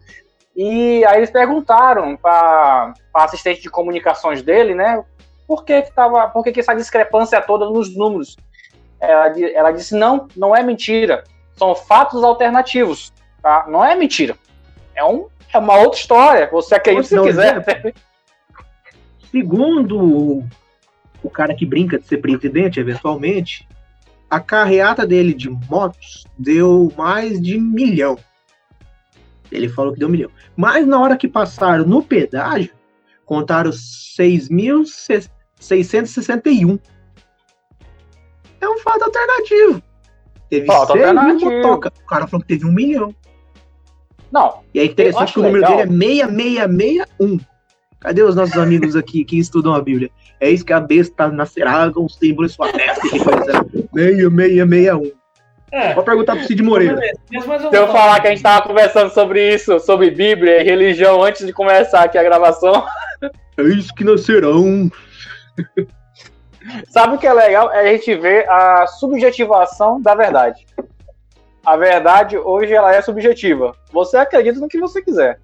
E aí eles perguntaram para a assistente de comunicações dele, né? Por que, que, tava, por que, que essa discrepância toda nos números? Ela, ela disse: não, não é mentira. São fatos alternativos. Tá? Não é mentira. É, um, é uma outra história. Você acredita se quiser. Segundo o cara que brinca de ser presidente, eventualmente, a carreata dele de motos deu mais de milhão. Ele falou que deu um milhão. Mas na hora que passaram no pedágio, contaram 6.661. É um fato alternativo. Teve Fato alternativo. mil motoca. O cara falou que teve um milhão. Não, E é interessante que o número legal. dele é 6661. Cadê os nossos amigos aqui que estudam a Bíblia? É isso que a besta nascerá com o símbolo em sua testa. Que coisa. 6661. É, Pode perguntar pro Cid Moreira. mas se eu falar que a gente tava conversando sobre isso, sobre Bíblia e religião antes de começar aqui a gravação, É isso que nascerão. sabe o que é legal? É a gente ver a subjetivação da verdade. A verdade hoje ela é subjetiva. Você acredita no que você quiser.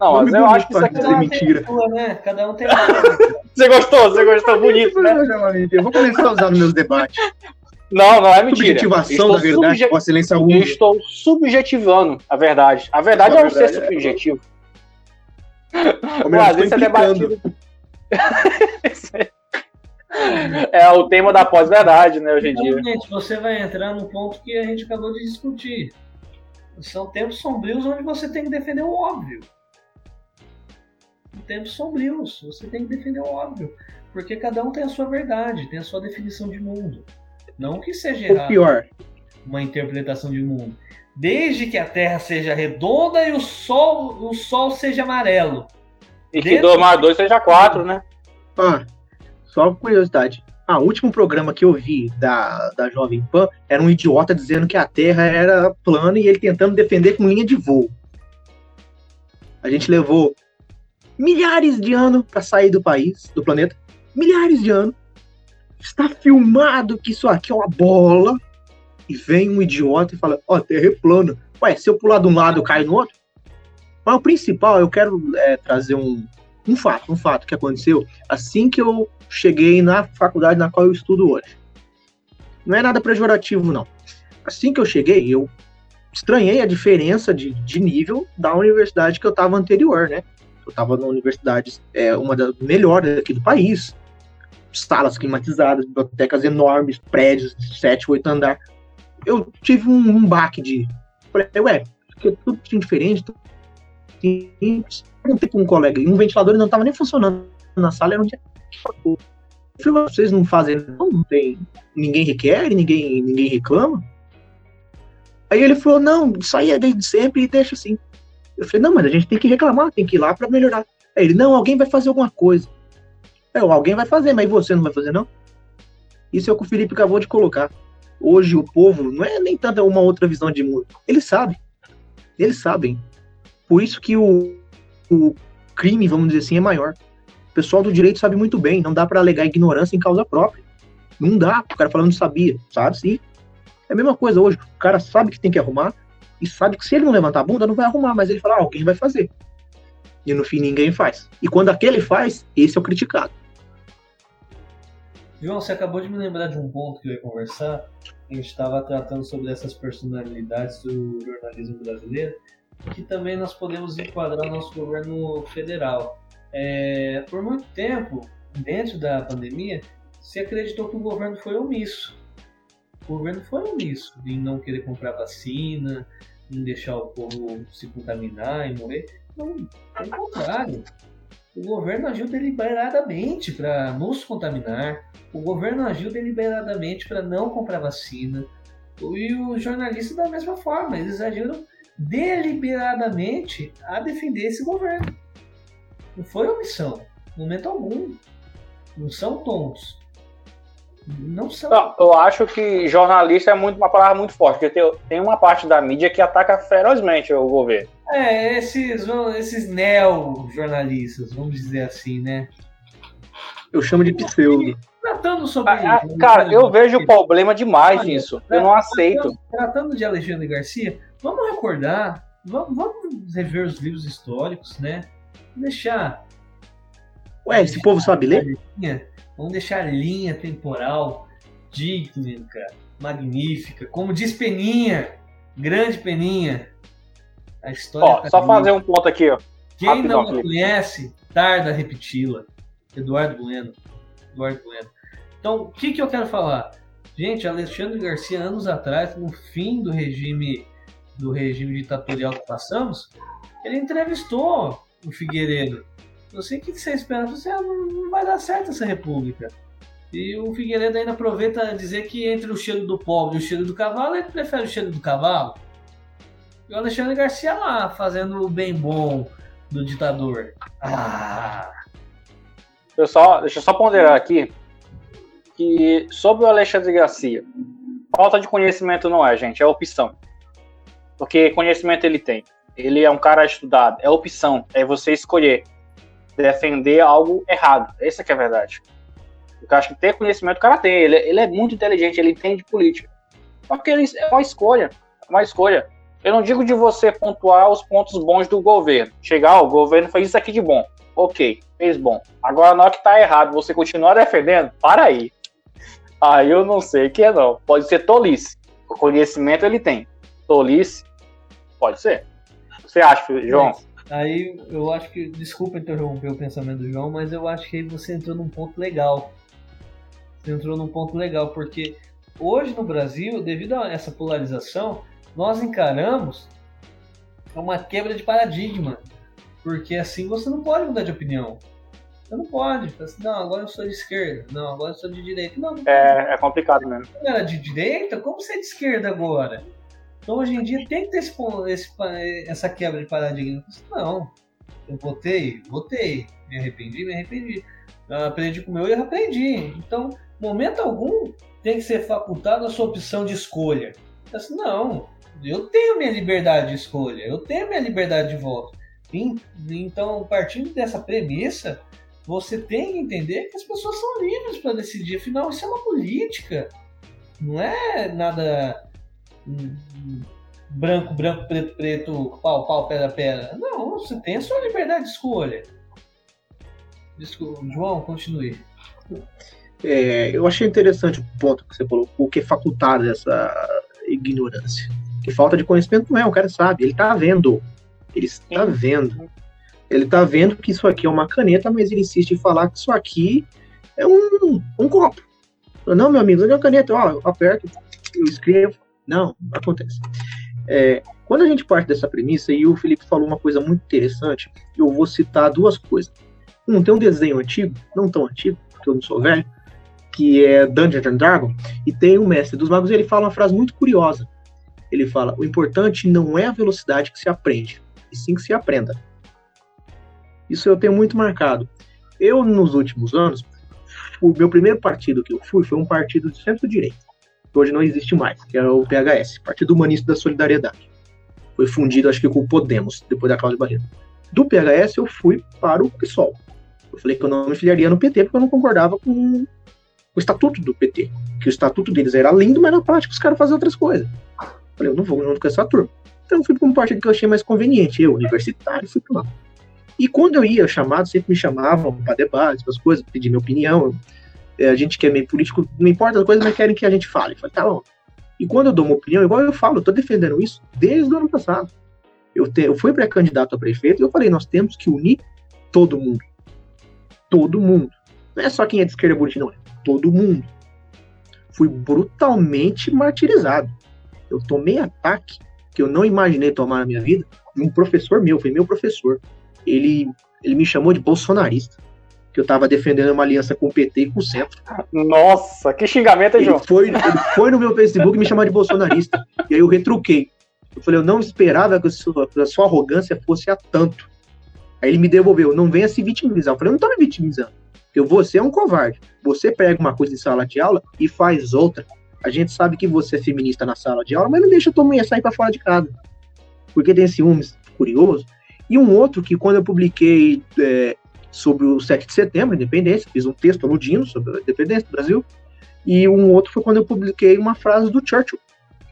Não, mas eu acho que isso aqui não... mentira. Sua, né? Cada um tem uma. Você gostou? Você gostou? Bonito, né? Eu vou começar a usar nos meus debates. Não, não é mentira. Subjetivação Estou da verdade. subje- Vossa Excelência usa. estou subjetivando a verdade. A verdade A é um ser é- subjetivo. Ou melhor, Mas estou isso é debatido. é o tema da pós-verdade, né, hoje em dia. Realmente, você vai entrar num ponto que a gente acabou de discutir. São tempos sombrios onde você tem que defender o óbvio. Tempos sombrios, você tem que defender o óbvio. Porque cada um tem a sua verdade, tem a sua definição de mundo. Não que seja errado pior, uma interpretação de mundo. Desde que a Terra seja redonda e o Sol, o sol seja amarelo. E que Dentro- 2 mais 2 seja 4, né? ah, só curiosidade. Ah, o último programa que eu vi da, da Jovem Pan era um idiota dizendo que a Terra era plana e ele tentando defender com linha de voo. A gente levou milhares de anos para sair do país, do planeta. Milhares de anos. Está filmado que isso aqui é uma bola. E vem um idiota e fala: Ó, a Terra é plana. Ué, se eu pular de um lado, eu caio no outro? Mas o principal, eu quero é, trazer um, um fato, um fato que aconteceu assim que eu cheguei na faculdade na qual eu estudo hoje. Não é nada pejorativo, não. Assim que eu cheguei, eu estranhei a diferença de, de nível da universidade que eu estava anterior, né? Eu estava na universidade, é, uma das melhores aqui do país, salas climatizadas, bibliotecas enormes, prédios de 7, 8 andar. Eu tive um, um baque de. Falei, ué, porque tudo assim diferente, tudo simples. Perguntei com um colega, e um ventilador não estava nem funcionando na sala, era um dia. Eu falei, vocês não fazem, não, não tem. Ninguém requer, ninguém, ninguém reclama. Aí ele falou, não, isso aí é desde sempre e deixa assim. Eu falei, não, mas a gente tem que reclamar, tem que ir lá para melhorar. Aí ele, não, alguém vai fazer alguma coisa. Eu, alguém vai fazer, mas você não vai fazer, não? Isso é o que o Felipe acabou de colocar. Hoje o povo não é nem tanto uma outra visão de mundo. Eles sabem. Eles sabem. Por isso que o, o crime, vamos dizer assim, é maior. O pessoal do direito sabe muito bem. Não dá para alegar ignorância em causa própria. Não dá. O cara falando sabia. Sabe sim. É a mesma coisa hoje. O cara sabe que tem que arrumar e sabe que se ele não levantar a bunda, não vai arrumar. Mas ele fala, ah, alguém vai fazer. E no fim ninguém faz. E quando aquele faz, esse é o criticado. João, você acabou de me lembrar de um ponto que eu ia conversar. A gente estava tratando sobre essas personalidades do jornalismo brasileiro, que também nós podemos enquadrar no nosso governo federal. É, por muito tempo, dentro da pandemia, se acreditou que o governo foi omisso. O governo foi omisso em não querer comprar vacina, em deixar o povo se contaminar e morrer. Não, pelo contrário. O governo agiu deliberadamente para nos contaminar, o governo agiu deliberadamente para não comprar vacina. E os jornalistas da mesma forma, eles agiram deliberadamente a defender esse governo. Não foi omissão, em momento algum. Não são tontos. Não são. Não, eu acho que jornalista é muito, uma palavra muito forte, porque tem, tem uma parte da mídia que ataca ferozmente o governo. É, esses, esses neo-jornalistas, vamos dizer assim, né? Eu chamo de pseudo. Tratando sobre. Ah, ah, cara, eu vejo problema demais nisso. Eu não aceito. Tratando de Alexandre Garcia, vamos recordar vamos, vamos rever os livros históricos, né? Deixar. Ué, esse povo sabe ler? Linha, vamos deixar linha temporal digna, magnífica. Como diz Peninha, grande Peninha. A história. Ó, tá só ali. fazer um ponto aqui, ó. Quem rapidão, não conhece, tarda a repeti-la. Eduardo Bueno. Eduardo Bueno. Então, o que, que eu quero falar? Gente, Alexandre Garcia, anos atrás, no fim do regime do regime ditatorial que passamos, ele entrevistou o Figueiredo. Eu sei o que você espera. Você ah, não vai dar certo essa república. E o Figueiredo ainda aproveita a dizer que entre o cheiro do pobre e o cheiro do cavalo, ele prefere o cheiro do cavalo. E o Alexandre Garcia lá, fazendo o bem bom do ditador. Ah, Eu só, deixa eu só ponderar aqui que sobre o Alexandre Garcia, falta de conhecimento não é, gente, é opção. Porque conhecimento ele tem. Ele é um cara estudado, é opção, é você escolher defender algo errado. Essa que é a verdade. Eu acho que ter conhecimento o cara tem, ele, ele é muito inteligente, ele entende política. Só que ele, é uma escolha, é uma escolha. Eu não digo de você pontuar os pontos bons do governo. Chegar, o governo fez isso aqui de bom. Ok, fez bom. Agora, na hora que tá errado, você continua defendendo, para aí. Aí eu não sei o que é não. Pode ser tolice. O conhecimento ele tem. Tolice, pode ser. Você acha, João? Aí eu acho que. Desculpa interromper o pensamento do João, mas eu acho que aí você entrou num ponto legal. Você entrou num ponto legal, porque hoje no Brasil, devido a essa polarização, nós encaramos uma quebra de paradigma. Porque assim você não pode mudar de opinião. Você não pode. Assim, não, agora eu sou de esquerda. Não, agora eu sou de direita. Não, não É, é complicado mesmo. não era de direita, como você é de esquerda agora? Então hoje em dia tem que ter esse, esse essa quebra de paradigma. Não, eu votei, votei, me arrependi, me arrependi. Eu aprendi com o meu erro, aprendi. Então, momento algum tem que ser facultado a sua opção de escolha. Eu disse, não, eu tenho minha liberdade de escolha, eu tenho minha liberdade de voto. Então, partindo dessa premissa, você tem que entender que as pessoas são livres para decidir. Afinal, isso é uma política. Não é nada branco, branco, preto, preto, pau, pau, pedra, pedra. Não, você tem a sua liberdade de escolha. Desculpa, João, continue. É, eu achei interessante o ponto que você falou, o que é facultado essa ignorância. Que falta de conhecimento não é, o cara sabe, ele tá vendo. Ele está Sim. vendo. Ele tá vendo que isso aqui é uma caneta, mas ele insiste em falar que isso aqui é um, um copo. Não, meu amigo, não é uma caneta, ó, eu aperto, eu escrevo. Não, não acontece. É, quando a gente parte dessa premissa, e o Felipe falou uma coisa muito interessante, eu vou citar duas coisas. Um, tem um desenho antigo, não tão antigo, porque eu não sou velho, que é Dungeons and Dragons, e tem o Mestre dos Magos, e ele fala uma frase muito curiosa. Ele fala: o importante não é a velocidade que se aprende, e sim que se aprenda. Isso eu tenho muito marcado. Eu, nos últimos anos, o meu primeiro partido que eu fui foi um partido de centro-direita, que hoje não existe mais, que é o PHS, Partido Humanista da Solidariedade. Foi fundido, acho que com o Podemos, depois da Cláudia Barreto. Do PHS, eu fui para o PSOL. Eu falei que eu não me filiaria no PT porque eu não concordava com o estatuto do PT. Que o estatuto deles era lindo, mas na prática os caras faziam outras coisas. Eu falei, eu não vou junto com essa turma. Então eu fui para um partido que eu achei mais conveniente. Eu, universitário, fui para lá. E quando eu ia chamado, sempre me chamavam para debates, as coisas, pedir minha opinião. É, a gente que é meio político, não importa as coisas, mas querem que a gente fale. Tá bom. E quando eu dou uma opinião, igual eu falo, eu tô defendendo isso desde o ano passado. Eu, te, eu fui pré-candidato a prefeito e eu falei, nós temos que unir todo mundo. Todo mundo. Não é só quem é de esquerda bonitinho, não. É todo mundo. Fui brutalmente martirizado. Eu tomei ataque que eu não imaginei tomar na minha vida de um professor meu, foi meu professor. Ele, ele me chamou de bolsonarista. Que eu tava defendendo uma aliança com o PT e com o centro. Nossa, que xingamento, hein, Ele João? foi, ele foi no meu Facebook me chamar de bolsonarista. E aí eu retruquei. Eu falei, eu não esperava que a sua, que a sua arrogância fosse a tanto. Aí ele me devolveu, não venha se vitimizar. Eu falei, eu não tô me vitimizando. Porque você é um covarde. Você pega uma coisa em sala de aula e faz outra. A gente sabe que você é feminista na sala de aula, mas não deixa a tua mulher sair pra fora de casa. Porque tem ciúmes curioso. E um outro que quando eu publiquei é, sobre o 7 de setembro, a independência, fiz um texto aludindo sobre a independência do Brasil. E um outro foi quando eu publiquei uma frase do Churchill.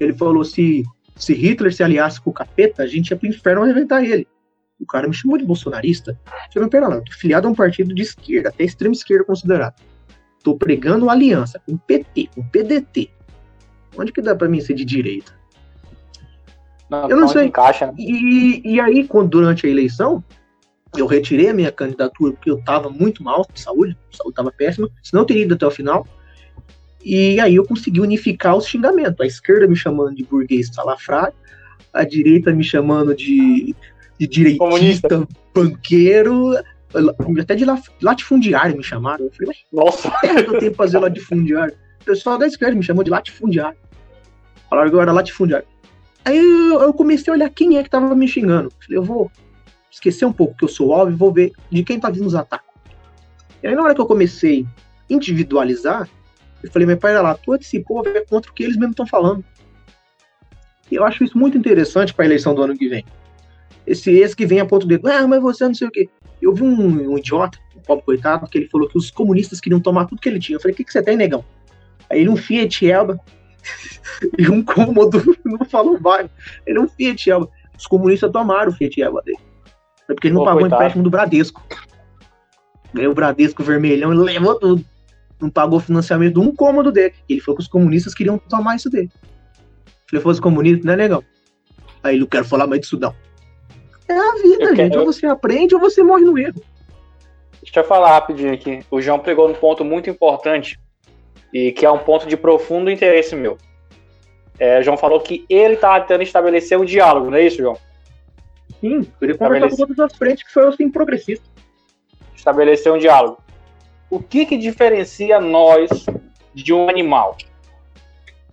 Ele falou: se, se Hitler se aliasse com o capeta, a gente ia pro inferno arrebentar ele. O cara me chamou de bolsonarista. Eu falei, pera lá, eu tô filiado a um partido de esquerda, até extrema esquerda considerado. Tô pregando aliança com o PT, com o PDT. Onde que dá pra mim ser de direita? Não, Eu não sei. Encaixa, né? E, e aí, quando, durante a eleição, eu retirei a minha candidatura porque eu tava muito mal de saúde, a saúde tava péssima, senão eu teria ido até o final. E aí eu consegui unificar os xingamentos. A esquerda me chamando de burguês salafrário, a direita me chamando de, de direitista, Comunista. banqueiro, até de la- latifundiário me chamaram. Eu falei, mas Nossa, o que eu tenho pra fazer latifundiário? O pessoal da esquerda me chamou de latifundiário. Falaram que eu era latifundiário. Aí eu, eu comecei a olhar quem é que tava me xingando. Falei, eu vou esquecer um pouco que eu sou alvo e vou ver de quem tá vindo os ataques. E aí na hora que eu comecei a individualizar, eu falei, mas pera lá, tu esse povo é contra o que eles mesmos estão falando. E eu acho isso muito interessante para a eleição do ano que vem. Esse, esse que vem a ponto de, ah, mas você não sei o quê. Eu vi um, um idiota, um pobre coitado, que ele falou que os comunistas queriam tomar tudo que ele tinha. Eu falei, o que, que você tem, negão? Aí ele um Fiat Elba e um cômodo, não falou bairro. Ele um Fiat Elba. Os comunistas tomaram o Fiat Elba dele. É porque ele não Pô, pagou o empréstimo do Bradesco. Ganhou o Bradesco vermelhão, ele levou tudo. Não pagou o financiamento de um cômodo dele. Ele falou que os comunistas queriam tomar isso dele. Se ele fosse comunista, não é legal. Aí ele não quero falar mais disso, não. É a vida, Eu gente. quero- Ou você aprende ou você morre no erro. Deixa eu falar rapidinho aqui. O João pegou um ponto muito importante e que é um ponto de profundo interesse meu. É, o João falou que ele estava tentando estabelecer um diálogo, não é isso, João? Sim, eu queria conversar com Estabelece. todas as frentes que foi assim progressista. Estabelecer um diálogo. O que que diferencia nós de um animal?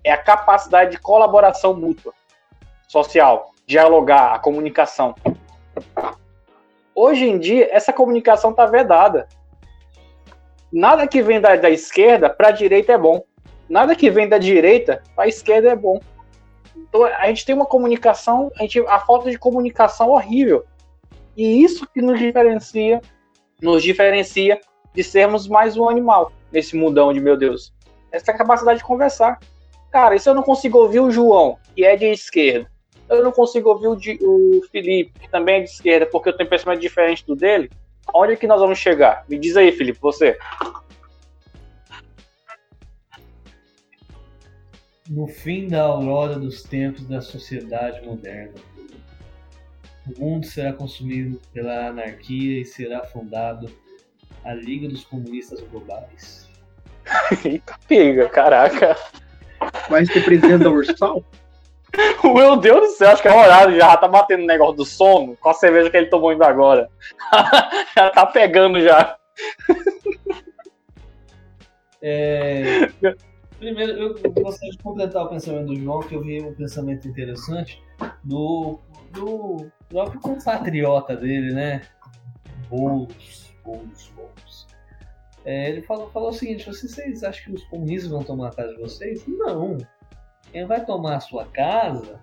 É a capacidade de colaboração mútua, social, dialogar, a comunicação. Hoje em dia, essa comunicação está vedada. Nada que vem da, da esquerda para a direita é bom. Nada que vem da direita para a esquerda é bom. Então, a gente tem uma comunicação, a, gente, a falta de comunicação horrível. E isso que nos diferencia, nos diferencia de sermos mais um animal nesse mundão de meu Deus. Essa capacidade de conversar. Cara, e se eu não consigo ouvir o João, que é de esquerda, eu não consigo ouvir o, de- o Felipe, que também é de esquerda, porque eu tenho pensamento diferente do dele, onde é que nós vamos chegar? Me diz aí, Felipe, você. No fim da aurora dos tempos da sociedade moderna, o mundo será consumido pela anarquia e será fundado a Liga dos Comunistas Globais. Eita, pega, caraca. Vai ser presidente da Ursal? Meu Deus do céu, acho que é horário já, tá batendo o negócio do sono com a cerveja que ele tomou ainda agora. já tá pegando já. É, Primeiro, eu gostaria de completar o pensamento do João, que eu vi um pensamento interessante do, do próprio compatriota dele, né? Boulos, Boulos, Boulos. É, ele falou, falou o seguinte: vocês acham que os comunistas vão tomar a casa de vocês? Não. Quem vai tomar a sua casa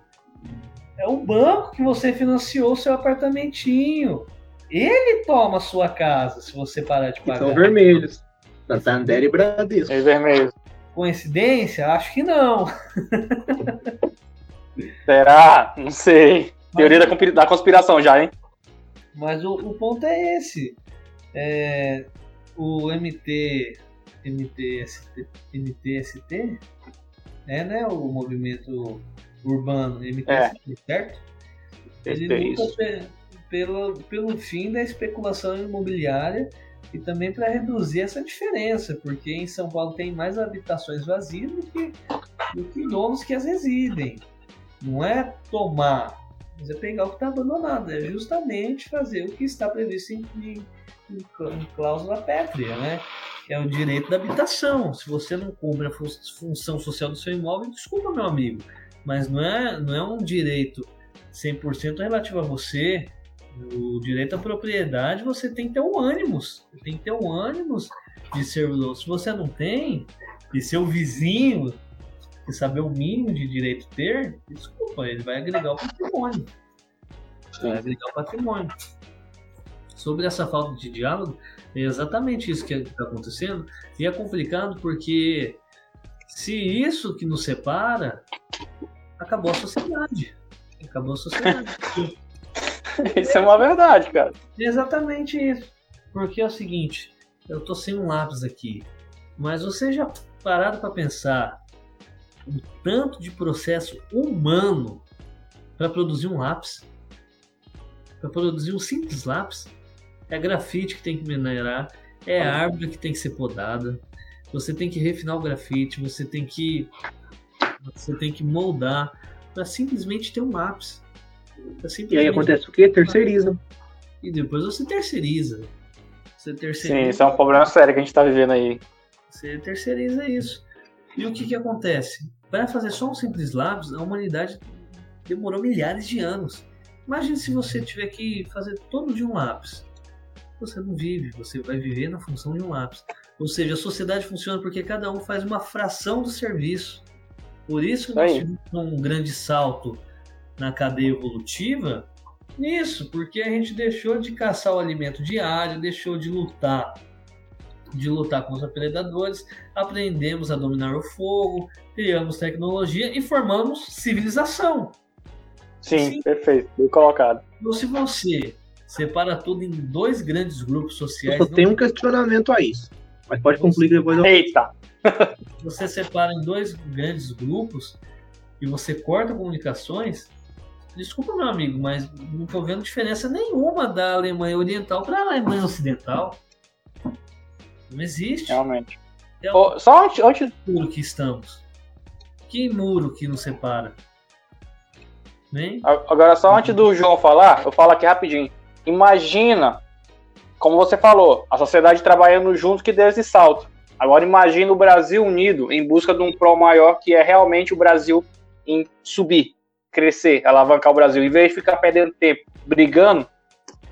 é o banco que você financiou o seu apartamentinho. Ele toma a sua casa se você parar de pagar. são vermelhos. Santander e Bradesco. É vermelho. Coincidência? Acho que não. Será? Não sei. Teoria da, conspira- da conspiração já, hein? Mas o, o ponto é esse. É, o MT, MTST, MTST é né, o movimento urbano MTST, certo? Ele É luta pelo, pelo fim da especulação imobiliária e também para reduzir essa diferença, porque em São Paulo tem mais habitações vazias do que, do que donos que as residem. Não é tomar, mas é pegar o que está abandonado, é justamente fazer o que está previsto em, em- em clá- em cláusula pétrea, né? Que é o direito da habitação. Se você não cumpre a fun- função social do seu imóvel, desculpa, meu amigo, mas não é, não é um direito 100% relativo a você. O direito à propriedade, você tem que ter um ânimos. Você tem que ter um ânimos de servidor. Se você não tem, e seu vizinho que saber o mínimo de direito ter, desculpa, ele vai agregar o patrimônio. Vai agregar o patrimônio. Sobre essa falta de diálogo, é exatamente isso que está acontecendo. E é complicado porque se isso que nos separa acabou a sociedade. Acabou a sociedade. isso é uma verdade, cara. Exatamente isso. Porque é o seguinte, eu tô sem um lápis aqui, mas você já parado para pensar o tanto de processo humano para produzir um lápis? Para produzir um simples lápis? É grafite que tem que minerar, é a árvore que tem que ser podada. Você tem que refinar o grafite, você tem que você tem que moldar para simplesmente ter um lápis. E aí acontece o quê? Terceiriza. E depois você terceiriza. Você terceiriza. Sim, isso é um problema sério que a gente está vivendo aí. Você terceiriza isso. E o que, que acontece? Para fazer só um simples lápis, a humanidade demorou milhares de anos. Imagine se você tiver que fazer todo de um lápis. Você não vive, você vai viver na função de um lápis. Ou seja, a sociedade funciona porque cada um faz uma fração do serviço. Por isso que nós tivemos um grande salto na cadeia evolutiva nisso, porque a gente deixou de caçar o alimento diário, deixou de lutar, de lutar contra predadores, aprendemos a dominar o fogo, criamos tecnologia e formamos civilização. Sim, Sim. perfeito, bem colocado. Então, se você separa tudo em dois grandes grupos sociais. Eu tenho um questionamento a isso. Mas pode concluir depois. Eu... Eita! você separa em dois grandes grupos e você corta comunicações, Desculpa, meu amigo, mas não estou vendo diferença nenhuma da Alemanha Oriental para a Alemanha Ocidental. Não existe. Realmente. É oh, só antes, antes. muro que estamos. Que muro que nos separa? Nem? Agora, só antes do João falar, eu falo aqui rapidinho. Imagina, como você falou, a sociedade trabalhando junto que deu esse salto. Agora imagina o Brasil unido em busca de um pró maior que é realmente o Brasil em subir crescer, alavancar o Brasil, em vez de ficar perdendo tempo brigando,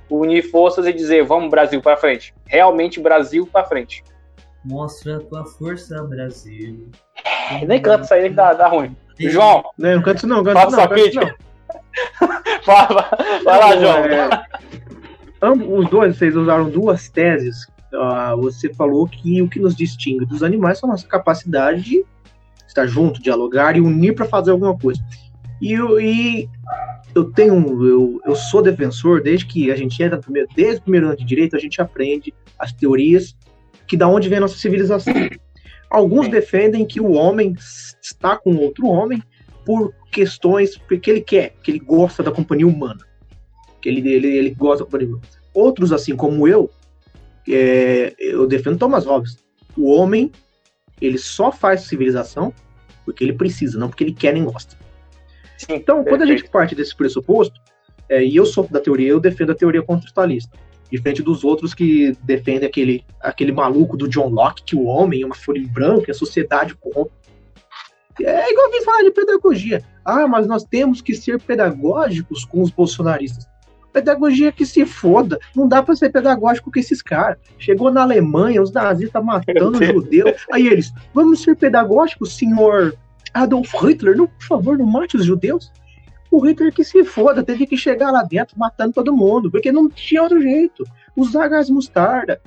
unir forças e dizer vamos Brasil para frente. Realmente Brasil para frente. Mostra a tua força, Brasil. nem canto isso aí que dá, dá ruim. João. Não, não canto isso não, canto não. Canto não. vai lá, João. É, ambos, os dois, vocês usaram duas teses. Uh, você falou que o que nos distingue dos animais é a nossa capacidade de estar junto, dialogar e unir para fazer alguma coisa. E, eu, e eu tenho, eu, eu sou defensor, desde que a gente entra no primeiro, desde o primeiro ano de direito, a gente aprende as teorias que da onde vem a nossa civilização. Alguns defendem que o homem está com outro homem por questões porque ele quer, que ele gosta da companhia humana, que ele, ele, ele gosta da companhia humana. Outros, assim como eu, é, eu defendo Thomas Hobbes. O homem, ele só faz civilização porque ele precisa, não porque ele quer nem gosta. Sim, então, perfeito. quando a gente parte desse pressuposto, é, e eu sou da teoria, eu defendo a teoria contextualista, diferente dos outros que defendem aquele, aquele maluco do John Locke, que o homem é uma folha em branco e a sociedade corrompe. É igual a falar de pedagogia. Ah, mas nós temos que ser pedagógicos com os bolsonaristas. Pedagogia que se foda. Não dá para ser pedagógico com esses caras. Chegou na Alemanha, os nazistas matando judeus. Aí eles, vamos ser pedagógicos, senhor Adolf Hitler, não, por favor, não mate os judeus. O Hitler que se foda, teve que chegar lá dentro matando todo mundo, porque não tinha outro jeito. Usar gás mostarda.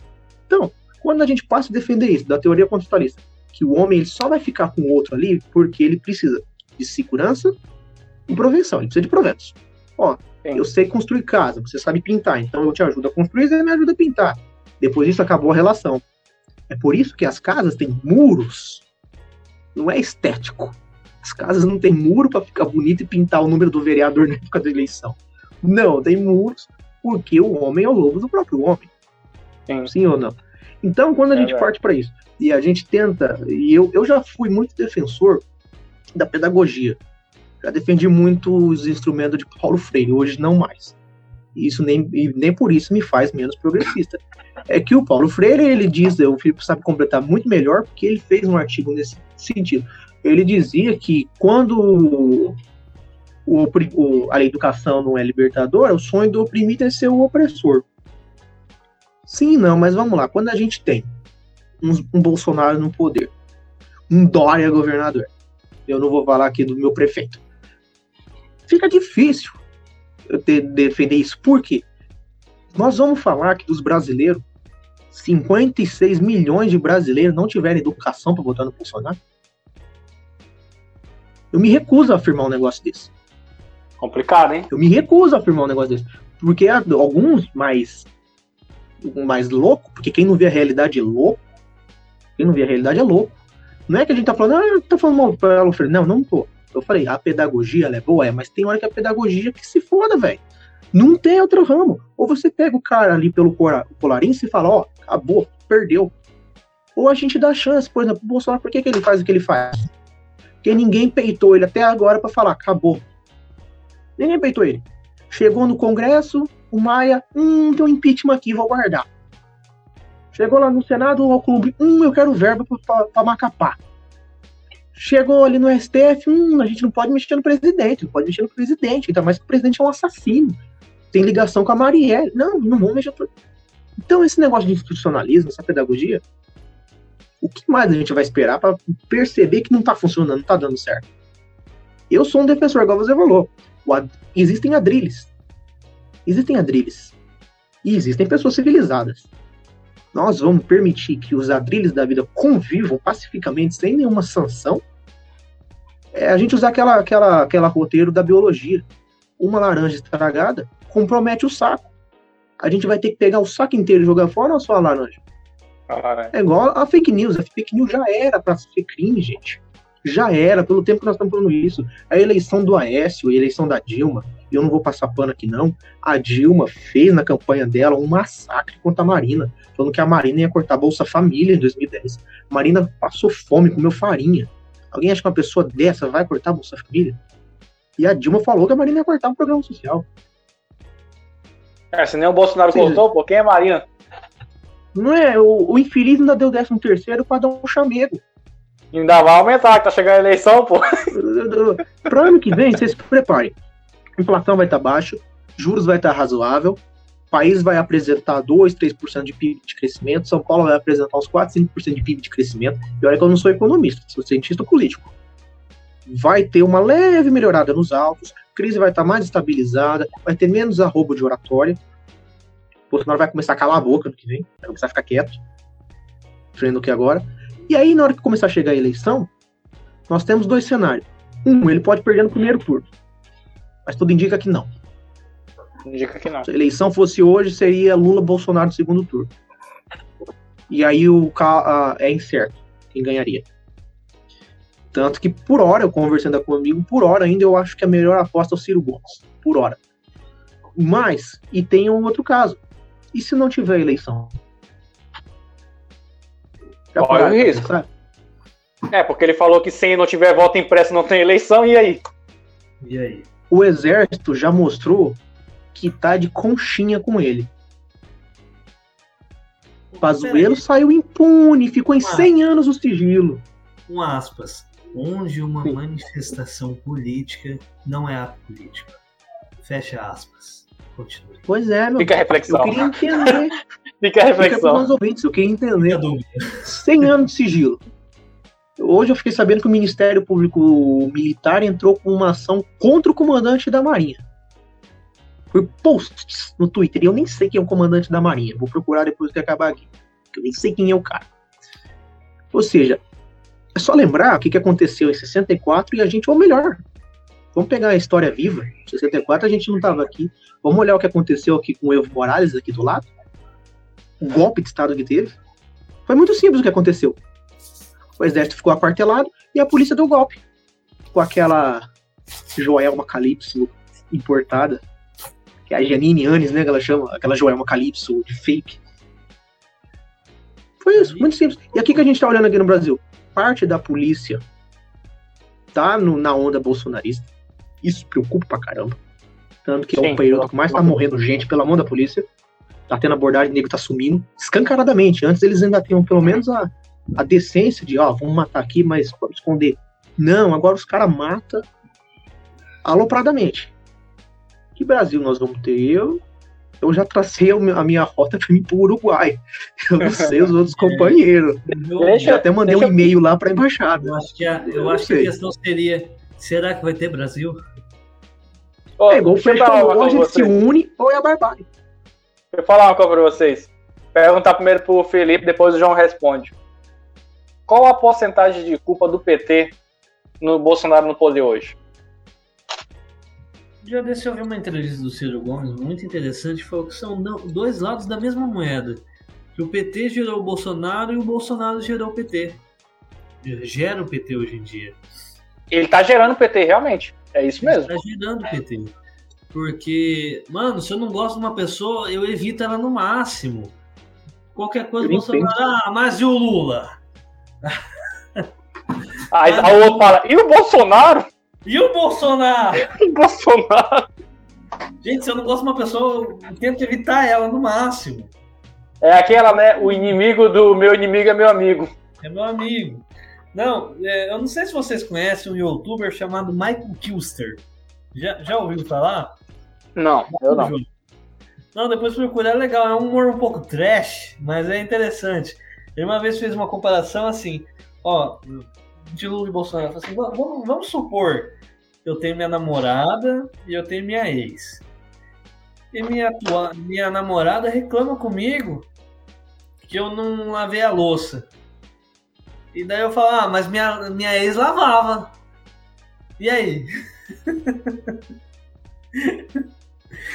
Então, quando a gente passa a defender isso, da teoria contextualista, que o homem ele só vai ficar com o outro ali porque ele precisa de segurança e provenção, ele precisa de proventos. Ó, eu sei construir casa, você sabe pintar, então eu te ajudo a construir, você me ajuda a pintar. Depois disso acabou a relação. É por isso que as casas têm muros não é estético. As casas não têm muro para ficar bonito e pintar o número do vereador na época da eleição. Não, tem muros porque o homem é o lobo do próprio homem. Sim, Sim ou não? Então, quando a é gente verdade. parte para isso e a gente tenta, e eu, eu já fui muito defensor da pedagogia, já defendi muito os instrumentos de Paulo Freire, hoje não mais. Isso nem, nem por isso me faz menos progressista. É que o Paulo Freire, ele diz, o Filipe sabe completar muito melhor, porque ele fez um artigo nesse sentido. Ele dizia que quando o, o, a educação não é libertadora, o sonho do oprimido é ser o opressor. Sim, não, mas vamos lá. Quando a gente tem um, um Bolsonaro no poder, um Dória governador, eu não vou falar aqui do meu prefeito, fica difícil eu ter, defender isso. Por quê? Nós vamos falar que dos brasileiros, 56 milhões de brasileiros não tiveram educação para votar no Bolsonaro? Eu me recuso a afirmar um negócio desse. Complicado, hein? Eu me recuso a afirmar um negócio desse. Porque alguns mais mais louco, porque quem não vê a realidade é louco. Quem não vê a realidade é louco. Não é que a gente tá falando, ah, tá falando mal pra ela, Não, não tô. Eu falei, a pedagogia ela é boa, é, mas tem hora que a pedagogia que se foda, velho. Não tem outro ramo. Ou você pega o cara ali pelo colarinho e fala, ó, acabou, perdeu. Ou a gente dá chance, por exemplo, o Bolsonaro, por que, que ele faz o que ele faz? Porque ninguém peitou ele até agora para falar, acabou. Ninguém peitou ele. Chegou no Congresso, o Maia, hum, tem um impeachment aqui, vou guardar. Chegou lá no Senado, o clube, hum, eu quero verba para Macapá. Chegou ali no STF, hum, a gente não pode mexer no presidente, não pode mexer no presidente, ainda mais que o presidente é um assassino. Tem ligação com a Marielle. Não, não vamos mexer. Então, esse negócio de institucionalismo, essa pedagogia, o que mais a gente vai esperar para perceber que não está funcionando, não está dando certo? Eu sou um defensor, igual você falou. Ad... Existem adrilles. Existem adrilles. E existem pessoas civilizadas. Nós vamos permitir que os adrilles da vida convivam pacificamente, sem nenhuma sanção? É a gente usar aquela, aquela, aquela roteiro da biologia. Uma laranja estragada compromete o saco. A gente vai ter que pegar o saco inteiro e jogar fora ou só a laranja? É igual a fake news. A fake news já era para ser crime, gente. Já era, pelo tempo que nós estamos falando isso. A eleição do Aécio, a eleição da Dilma, eu não vou passar pano aqui não. A Dilma fez na campanha dela um massacre contra a Marina, falando que a Marina ia cortar a Bolsa Família em 2010. A Marina passou fome, comeu farinha. Alguém acha que uma pessoa dessa vai cortar a Bolsa Família? E a Dilma falou que a Marina ia cortar o programa social. É, se nem o Bolsonaro Sim. cortou, pô, quem é Marina? Não é? O, o infeliz ainda deu 13 terceiro para dar um chamego. Ainda vai aumentar, que tá chegando a eleição, pô. Pro ano que vem, vocês se preparem. Inflação vai estar tá baixa, juros vai estar tá razoável, o país vai apresentar 2, 3% de PIB de crescimento, São Paulo vai apresentar uns 4, 5% de PIB de crescimento. E olha que eu não sou economista, sou cientista político. Vai ter uma leve melhorada nos altos, crise vai estar mais estabilizada, vai ter menos arrobo de oratória. O Bolsonaro vai começar a calar a boca no que vem, vai começar a ficar quieto, frente que agora. E aí, na hora que começar a chegar a eleição, nós temos dois cenários. Um, ele pode perder no primeiro turno. Mas tudo indica que não. Indica que não. Se a eleição fosse hoje, seria Lula-Bolsonaro no segundo turno. E aí o uh, é incerto quem ganharia. Tanto que por hora, eu conversando com um amigo, por hora ainda eu acho que a melhor aposta é o Ciro Gomes. Por hora. Mas, e tem um outro caso. E se não tiver eleição? Corre o risco. É, porque ele falou que se não tiver voto impresso não tem eleição, e aí? E aí? O exército já mostrou que tá de conchinha com ele. Pazuello saiu impune, ficou em 100 anos o sigilo. Um aspas. Onde uma Sim. manifestação política não é ato político. Fecha aspas. Continue. Pois é, meu. Fica a reflexão. Eu queria entender. Fica a reflexão. Fica ouvintes, eu queria entender. 100 anos de sigilo. Hoje eu fiquei sabendo que o Ministério Público Militar entrou com uma ação contra o comandante da Marinha. Foi posts no Twitter. E eu nem sei quem é o comandante da Marinha. Vou procurar depois que acabar aqui. Eu nem sei quem é o cara. Ou seja, é só lembrar o que, que aconteceu em 64 e a gente, ou melhor, vamos pegar a história viva. Em 64 a gente não estava aqui. Vamos olhar o que aconteceu aqui com o Evo Morales aqui do lado. O golpe de Estado que teve. Foi muito simples o que aconteceu o exército ficou aquartelado e a polícia deu golpe. Com aquela Joelma Calypso importada, que é a Janine Anes, né, que ela chama, aquela Joelma Calypso de fake. Foi isso, muito simples. E aqui que a gente tá olhando aqui no Brasil, parte da polícia tá no, na onda bolsonarista. Isso preocupa pra caramba. Tanto que Sim, é o período que mais tá morrendo gente pela mão da polícia. Tá tendo abordagem, o nego tá sumindo. Escancaradamente. Antes eles ainda tinham pelo menos a, a decência de, ó, vamos matar aqui, mas vamos esconder. Não, agora os caras matam alopradamente. Que Brasil nós vamos ter? Eu, eu já tracei a minha rota para ir para o Uruguai. Eu não sei os outros companheiros. Eu já até mandei um e-mail lá para a embaixada. Eu acho, que a, eu, eu acho que a questão seria: será que vai ter Brasil? Oh, é igual o ou a gente se une ou é a barbárie. Deixa eu falar uma coisa para vocês. Perguntar primeiro pro Felipe, depois o João responde. Qual a porcentagem de culpa do PT no Bolsonaro no poder hoje? Já desse eu vi uma entrevista do Ciro Gomes muito interessante, falou que são dois lados da mesma moeda. Que o PT gerou o Bolsonaro e o Bolsonaro gerou o PT. Gera o PT hoje em dia. Ele tá gerando o PT, realmente. É isso mesmo. Ele tá gerando o PT. Porque, mano, se eu não gosto de uma pessoa, eu evito ela no máximo. Qualquer coisa, Bolsonaro, ah, mas e o Lula? Aí a outro fala, e o Bolsonaro? E o Bolsonaro? o Bolsonaro. Gente, se eu não gosto de uma pessoa, eu tento evitar ela no máximo. É aquela, né? O inimigo do meu inimigo é meu amigo. É meu amigo. Não, é, eu não sei se vocês conhecem um youtuber chamado Michael Kilster. Já, já ouviu falar? Não, eu não. Não, depois procurar é legal. É um humor um pouco trash, mas é interessante. Ele uma vez fez uma comparação assim, ó, de Lula e Bolsonaro. Assim, vamos, vamos supor, eu tenho minha namorada e eu tenho minha ex. E minha, atua, minha namorada reclama comigo que eu não lavei a louça. E daí eu falo, ah, mas minha, minha ex lavava. E aí?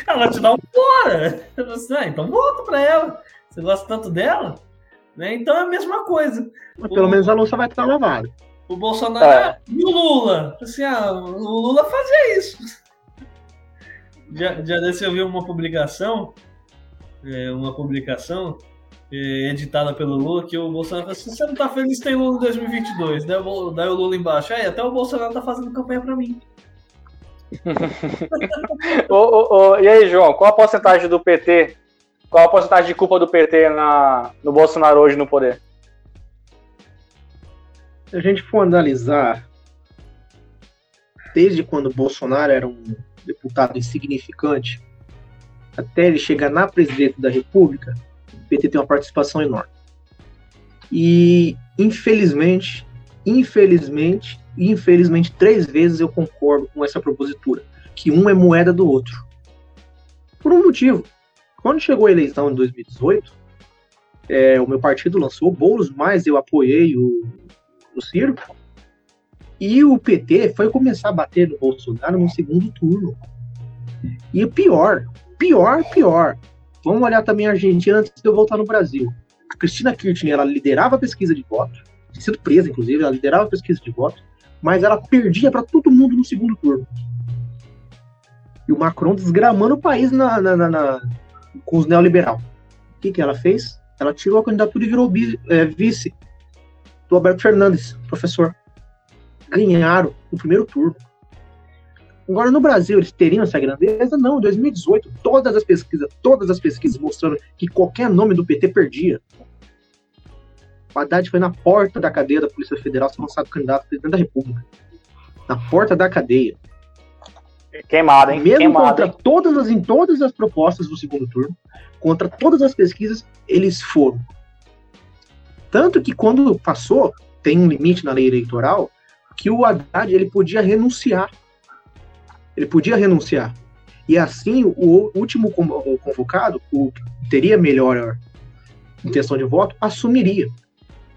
ela te dá um fora. Você, ah, então volta pra ela. Você gosta tanto dela? Né? Então é a mesma coisa. Mas pelo o, menos a louça vai estar lavada. O Bolsonaro é. e o Lula. Assim, ah, o Lula fazia isso. Já, já desse eu vi uma publicação, é, uma publicação é, editada pelo Lula, que o Bolsonaro falou assim, você não tá feliz tem Lula em 2022. Daí, daí o Lula embaixo, aí até o Bolsonaro tá fazendo campanha pra mim. ô, ô, ô, e aí, João, qual a porcentagem do PT? Qual a porcentagem de culpa do PT na, no Bolsonaro hoje no poder? Se a gente for analisar, desde quando Bolsonaro era um deputado insignificante, até ele chegar na presidência da República, o PT tem uma participação enorme. E, infelizmente, infelizmente, infelizmente, três vezes eu concordo com essa propositura, que um é moeda do outro. Por um motivo. Quando chegou a eleição em 2018, é, o meu partido lançou o Boulos, mas eu apoiei o, o Ciro. E o PT foi começar a bater no Bolsonaro no segundo turno. E pior, pior, pior. Vamos olhar também a Argentina antes de eu voltar no Brasil. A Cristina Kirchner, ela liderava a pesquisa de voto, tinha sido presa, inclusive, ela liderava a pesquisa de voto, mas ela perdia para todo mundo no segundo turno. E o Macron desgramando o país na, na, na, na com os neoliberal. O que, que ela fez? Ela tirou a candidatura e virou é, vice do Alberto Fernandes, professor. Ganharam no primeiro turno. Agora, no Brasil, eles teriam essa grandeza? Não, em 2018, todas as pesquisas, todas as pesquisas mostrando que qualquer nome do PT perdia. O Haddad foi na porta da cadeia da Polícia Federal ser lançado candidato a presidente da República. Na porta da cadeia. Queimado, hein? Mesmo Queimado, contra hein? todas as, em todas as propostas do segundo turno, contra todas as pesquisas, eles foram. Tanto que quando passou, tem um limite na lei eleitoral, que o Haddad ele podia renunciar. Ele podia renunciar. E assim, o último convocado, o que teria melhor intenção de voto, assumiria.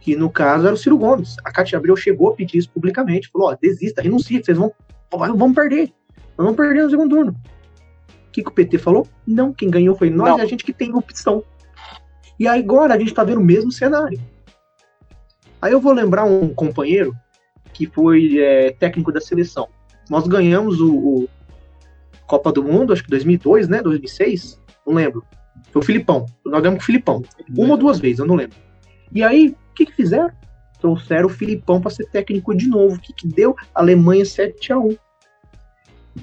Que no caso era o Ciro Gomes. A Cátia Abreu chegou a pedir isso publicamente. Falou: ó, desista, renuncia, vocês vão, vão perder. Nós vamos perder no segundo turno. O que, que o PT falou? Não, quem ganhou foi nós Não. e a gente que tem opção. E agora a gente está vendo o mesmo cenário. Aí eu vou lembrar um companheiro que foi é, técnico da seleção. Nós ganhamos o, o, Copa do Mundo, acho que 2002, né? 2006? Não lembro. Foi o Filipão. Nós ganhamos com o Filipão. Uma ou duas vezes, eu não lembro. E aí, o que, que fizeram? Trouxeram o Filipão para ser técnico de novo. O que, que deu? Alemanha 7 a 1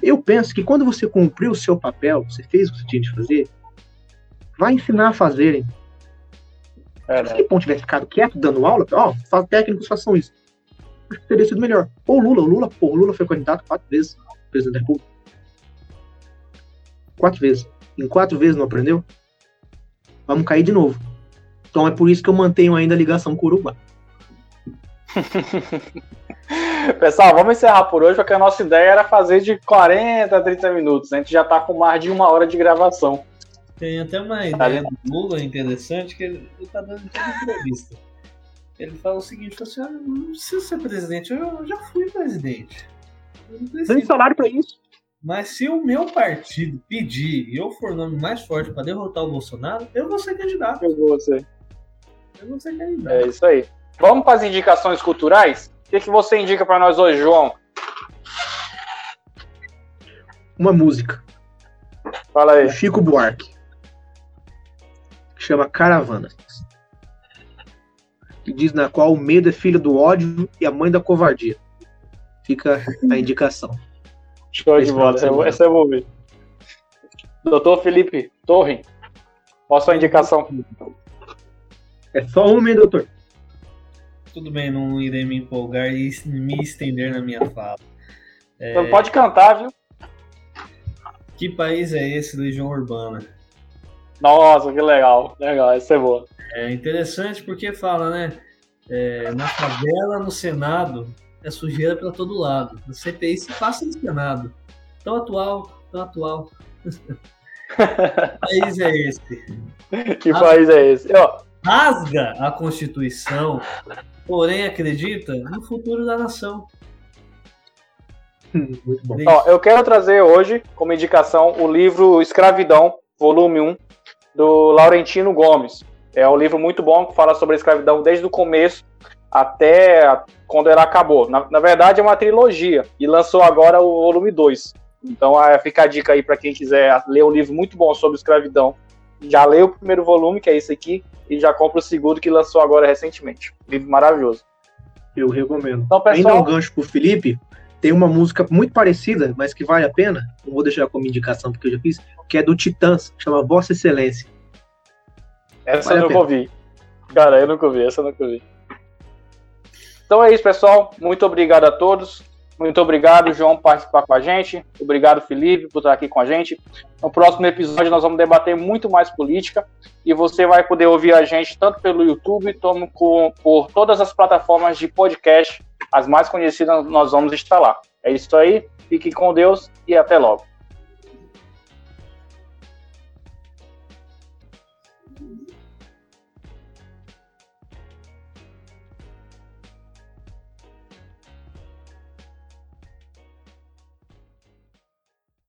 Eu penso que quando você cumpriu o seu papel, você fez o que você tinha de fazer, vai ensinar a fazerem. É, Se o Filipão tivesse ficado quieto, dando aula, ó, oh, técnicos façam isso. Acho que teria sido melhor. Ou o Lula, o Lula, pô, o Lula foi candidato quatro vezes, presidente da República. Quatro vezes. Em quatro vezes não aprendeu? Vamos cair de novo. Então é por isso que eu mantenho ainda a ligação com o Uruguai. Pessoal, vamos encerrar por hoje, porque a nossa ideia era fazer de 40 a 30 minutos. A gente já está com mais de uma hora de gravação. Tem até uma ideia do Lula interessante que ele está dando toda entrevista. ele fala o seguinte: assim, ah, não precisa ser presidente, eu já fui presidente. Tem salário para isso. Mas se o meu partido pedir e eu for o nome mais forte para derrotar o Bolsonaro, eu vou ser candidato. Eu vou ser. Eu vou ser candidato. É isso aí. Vamos para as indicações culturais? O que, que você indica para nós hoje, João? Uma música. Fala aí. Chico Buarque. Chama Caravanas. Que diz na qual o medo é filho do ódio e a mãe da covardia. Fica a indicação. Show de bola, essa eu vou ver. Doutor Felipe Torre, qual a sua indicação? É só uma, hein, doutor? Tudo bem, não irei me empolgar e me estender na minha fala. É... Então pode cantar, viu? Que país é esse, Legião Urbana? Nossa, que legal, legal, essa é boa. É interessante porque fala, né? É, na favela, no Senado, é sujeira para todo lado. No CPI se passa no Senado. Tão atual, tão atual. que país é esse? Que país é esse? Ó. Rasga a Constituição, porém acredita no futuro da nação. Muito bom. Ó, eu quero trazer hoje, como indicação, o livro Escravidão, volume 1, do Laurentino Gomes. É um livro muito bom que fala sobre a escravidão desde o começo até quando ela acabou. Na, na verdade, é uma trilogia e lançou agora o volume 2. Então é, fica a dica aí para quem quiser ler um livro muito bom sobre escravidão. Já leu o primeiro volume, que é esse aqui, e já compra o segundo que lançou agora recentemente. Livro maravilhoso. Eu recomendo. Então, pessoal... Ainda um gancho pro Felipe, tem uma música muito parecida, mas que vale a pena. Não vou deixar como indicação porque eu já fiz, que é do Titãs, chama Vossa Excelência. Essa vale eu nunca ouvi. Cara, eu nunca ouvi, essa eu nunca ouvi. Então é isso, pessoal. Muito obrigado a todos. Muito obrigado, João, por participar com a gente. Obrigado, Felipe, por estar aqui com a gente. No próximo episódio, nós vamos debater muito mais política e você vai poder ouvir a gente tanto pelo YouTube como por todas as plataformas de podcast, as mais conhecidas, nós vamos lá. É isso aí. Fique com Deus e até logo.